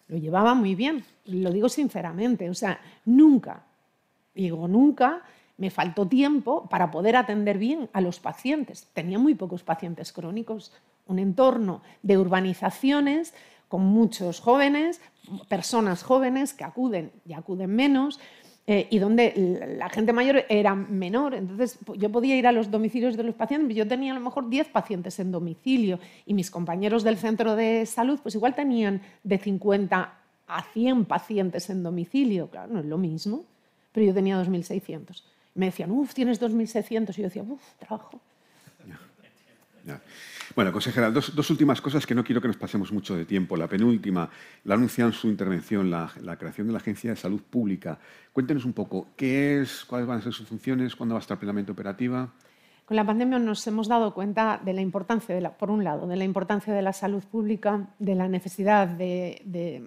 lo llevaba muy bien, lo digo sinceramente, o sea, nunca, digo nunca, me faltó tiempo para poder atender bien a los pacientes. Tenía muy pocos pacientes crónicos, un entorno de urbanizaciones con muchos jóvenes, personas jóvenes que acuden y acuden menos, eh, y donde la gente mayor era menor. Entonces, yo podía ir a los domicilios de los pacientes, yo tenía a lo mejor 10 pacientes en domicilio y mis compañeros del centro de salud, pues igual tenían de 50 a 100 pacientes en domicilio. Claro, no es lo mismo, pero yo tenía 2.600. Me decían, uff, tienes 2.600. Y yo decía, uff, trabajo. Bueno, consejera, dos, últimas cosas que no quiero que nos pasemos mucho de tiempo. La penúltima, la anunciado en su intervención, la, creación de la Agencia de Salud Pública. Cuéntenos un poco, ¿qué es? ¿Cuáles van a ser sus funciones? ¿Cuándo va a estar plenamente operativa? Con la pandemia nos hemos dado cuenta de la importancia, de por un lado, de la importancia de la salud pública, de la necesidad de,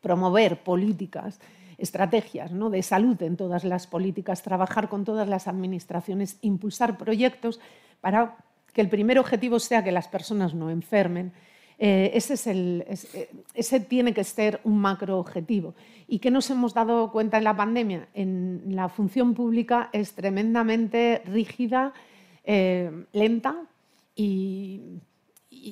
promover políticas estrategias ¿no? de salud en todas las políticas, trabajar con todas las administraciones, impulsar proyectos para que el primer objetivo sea que las personas no enfermen. Eh, ese, es el, eh, tiene que ser un macro objetivo. ¿Y qué nos hemos dado cuenta en la pandemia? En la función pública es tremendamente rígida, eh, lenta y,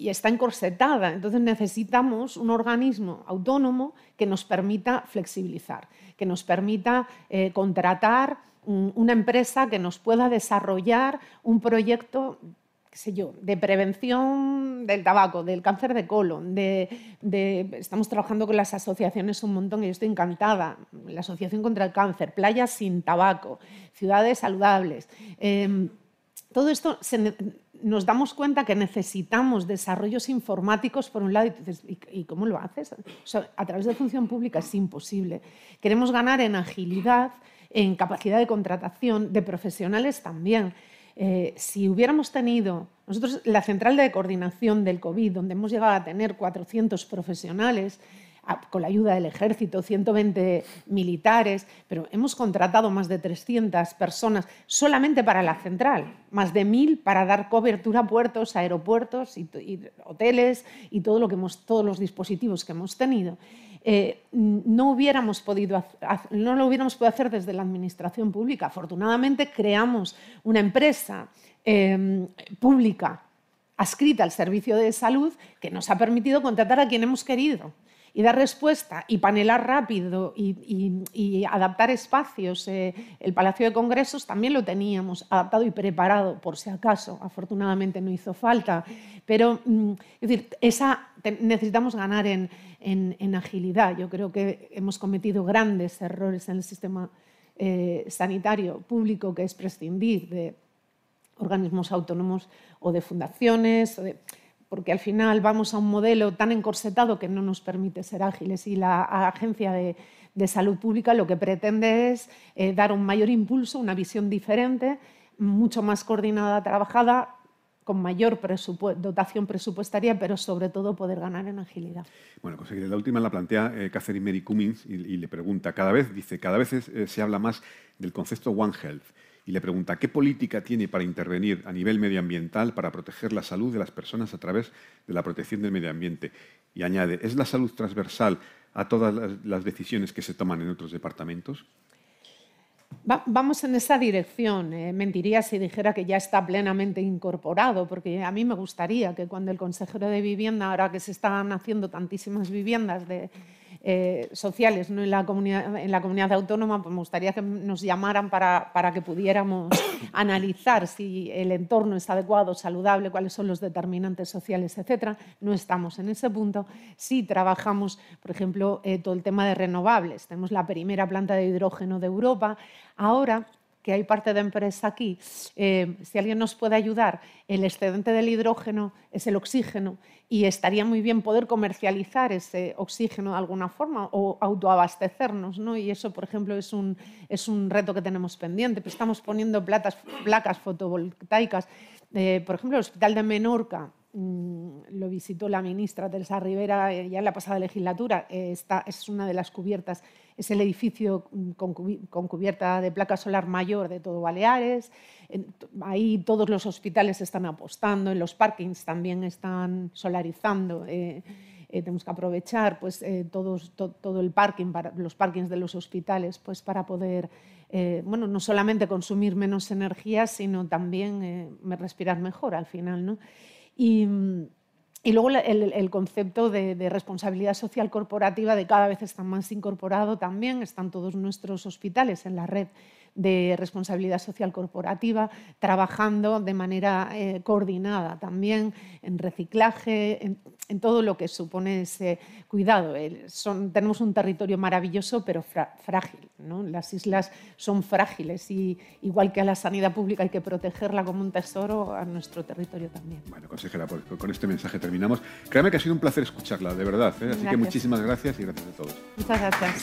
está encorsetada. Entonces necesitamos un organismo autónomo que nos permita flexibilizar, que nos permita contratar una empresa que nos pueda desarrollar un proyecto sé yo, de prevención del tabaco, del cáncer de colon, estamos trabajando con las asociaciones un montón y yo estoy encantada. La Asociación contra el Cáncer, playas sin tabaco, ciudades saludables. Em, todo esto nos damos cuenta que necesitamos desarrollos informáticos por un lado y, cómo lo haces? a través de función pública es imposible. Queremos ganar en agilidad, en capacidad de contratación, de profesionales también. Eh, si hubiéramos tenido, nosotros la central de coordinación del COVID, donde hemos llegado a tener 400 profesionales, con la ayuda del ejército, 120 militares, pero hemos contratado más de 300 personas solamente para la central, más de 1.000 para dar cobertura a puertos, aeropuertos y, hoteles y todo lo que hemos, todos los dispositivos que hemos tenido. Eh, no, hubiéramos podido, no lo hubiéramos podido hacer desde la administración pública. Afortunadamente creamos una empresa em, pública adscrita al servicio de salud que nos ha permitido contratar a quien hemos querido y dar respuesta y panelar rápido y, adaptar espacios. Eh, el Palacio de Congresos también lo teníamos adaptado y preparado, por si acaso. Afortunadamente no hizo falta. Pero mm, es decir, esa, necesitamos ganar en, agilidad. Yo creo que hemos cometido grandes errores en el sistema eh, sanitario público, que es prescindir de organismos autónomos o de fundaciones. O de, porque al final vamos a un modelo tan encorsetado que no nos permite ser ágiles y la Agencia de, Salud Pública lo que pretende es eh, dar un mayor impulso, una visión diferente, mucho más coordinada, trabajada, con mayor dotación presupuestaria, pero sobre todo poder ganar en agilidad. Bueno, conseguir la última la plantea eh, Catherine Mary Cummings y, le pregunta, cada vez, dice, cada vez eh, se habla más del concepto One Health y le pregunta qué política tiene para intervenir a nivel medioambiental para proteger la salud de las personas a través de la protección del medio ambiente. Y añade, ¿es la salud transversal a todas las, decisiones que se toman en otros departamentos? vamos en esa dirección. Eh, mentiría si dijera que ya está plenamente incorporado, porque a mí me gustaría que cuando el consejero de vivienda, ahora que se están haciendo tantísimas viviendas de, eh, sociales ¿no? en, la comunidad, en la comunidad autónoma, pues me gustaría que nos llamaran para, para, que pudiéramos analizar si el entorno es adecuado, saludable, cuáles son los determinantes sociales, etcétera. No estamos en ese punto. Sí trabajamos, por ejemplo, eh, todo el tema de renovables. Tenemos la primera planta de hidrógeno de Europa. Ahora que hay parte de empresa aquí, eh, si alguien nos puede ayudar, el excedente del hidrógeno es el oxígeno y estaría muy bien poder comercializar ese oxígeno de alguna forma o autoabastecernos. ¿no? Y eso, por ejemplo, es un, es un reto que tenemos pendiente. estamos poniendo placas, fotovoltaicas. Eh, por ejemplo, el Hospital de Menorca, Mm, lo visitó la ministra Teresa Rivera eh, ya en la pasada legislatura. Esta es una de las cubiertas, es el edificio mm, con, cubierta de placa solar mayor de todo Baleares. Ahí todos los hospitales están apostando, en los parkings también están solarizando. Eh, tenemos que aprovechar pues, todos, todo el parking, los parkings de los hospitales, pues, para poder, bueno, no solamente consumir menos energía, sino también respirar mejor al final. ¿no? Y, luego el, concepto de, responsabilidad social corporativa de cada vez está más incorporado también, están todos nuestros hospitales en la red de responsabilidad social corporativa, trabajando de manera eh, coordinada también en reciclaje, en, todo lo que supone ese cuidado. tenemos un territorio maravilloso, pero frágil. Las islas son frágiles y igual que a la sanidad pública hay que protegerla como un tesoro, a nuestro territorio también. Bueno, consejera, pues, con este mensaje terminamos. Créame que ha sido un placer escucharla, de verdad. ¿eh? Así que muchísimas gracias y gracias a todos. Muchas gracias.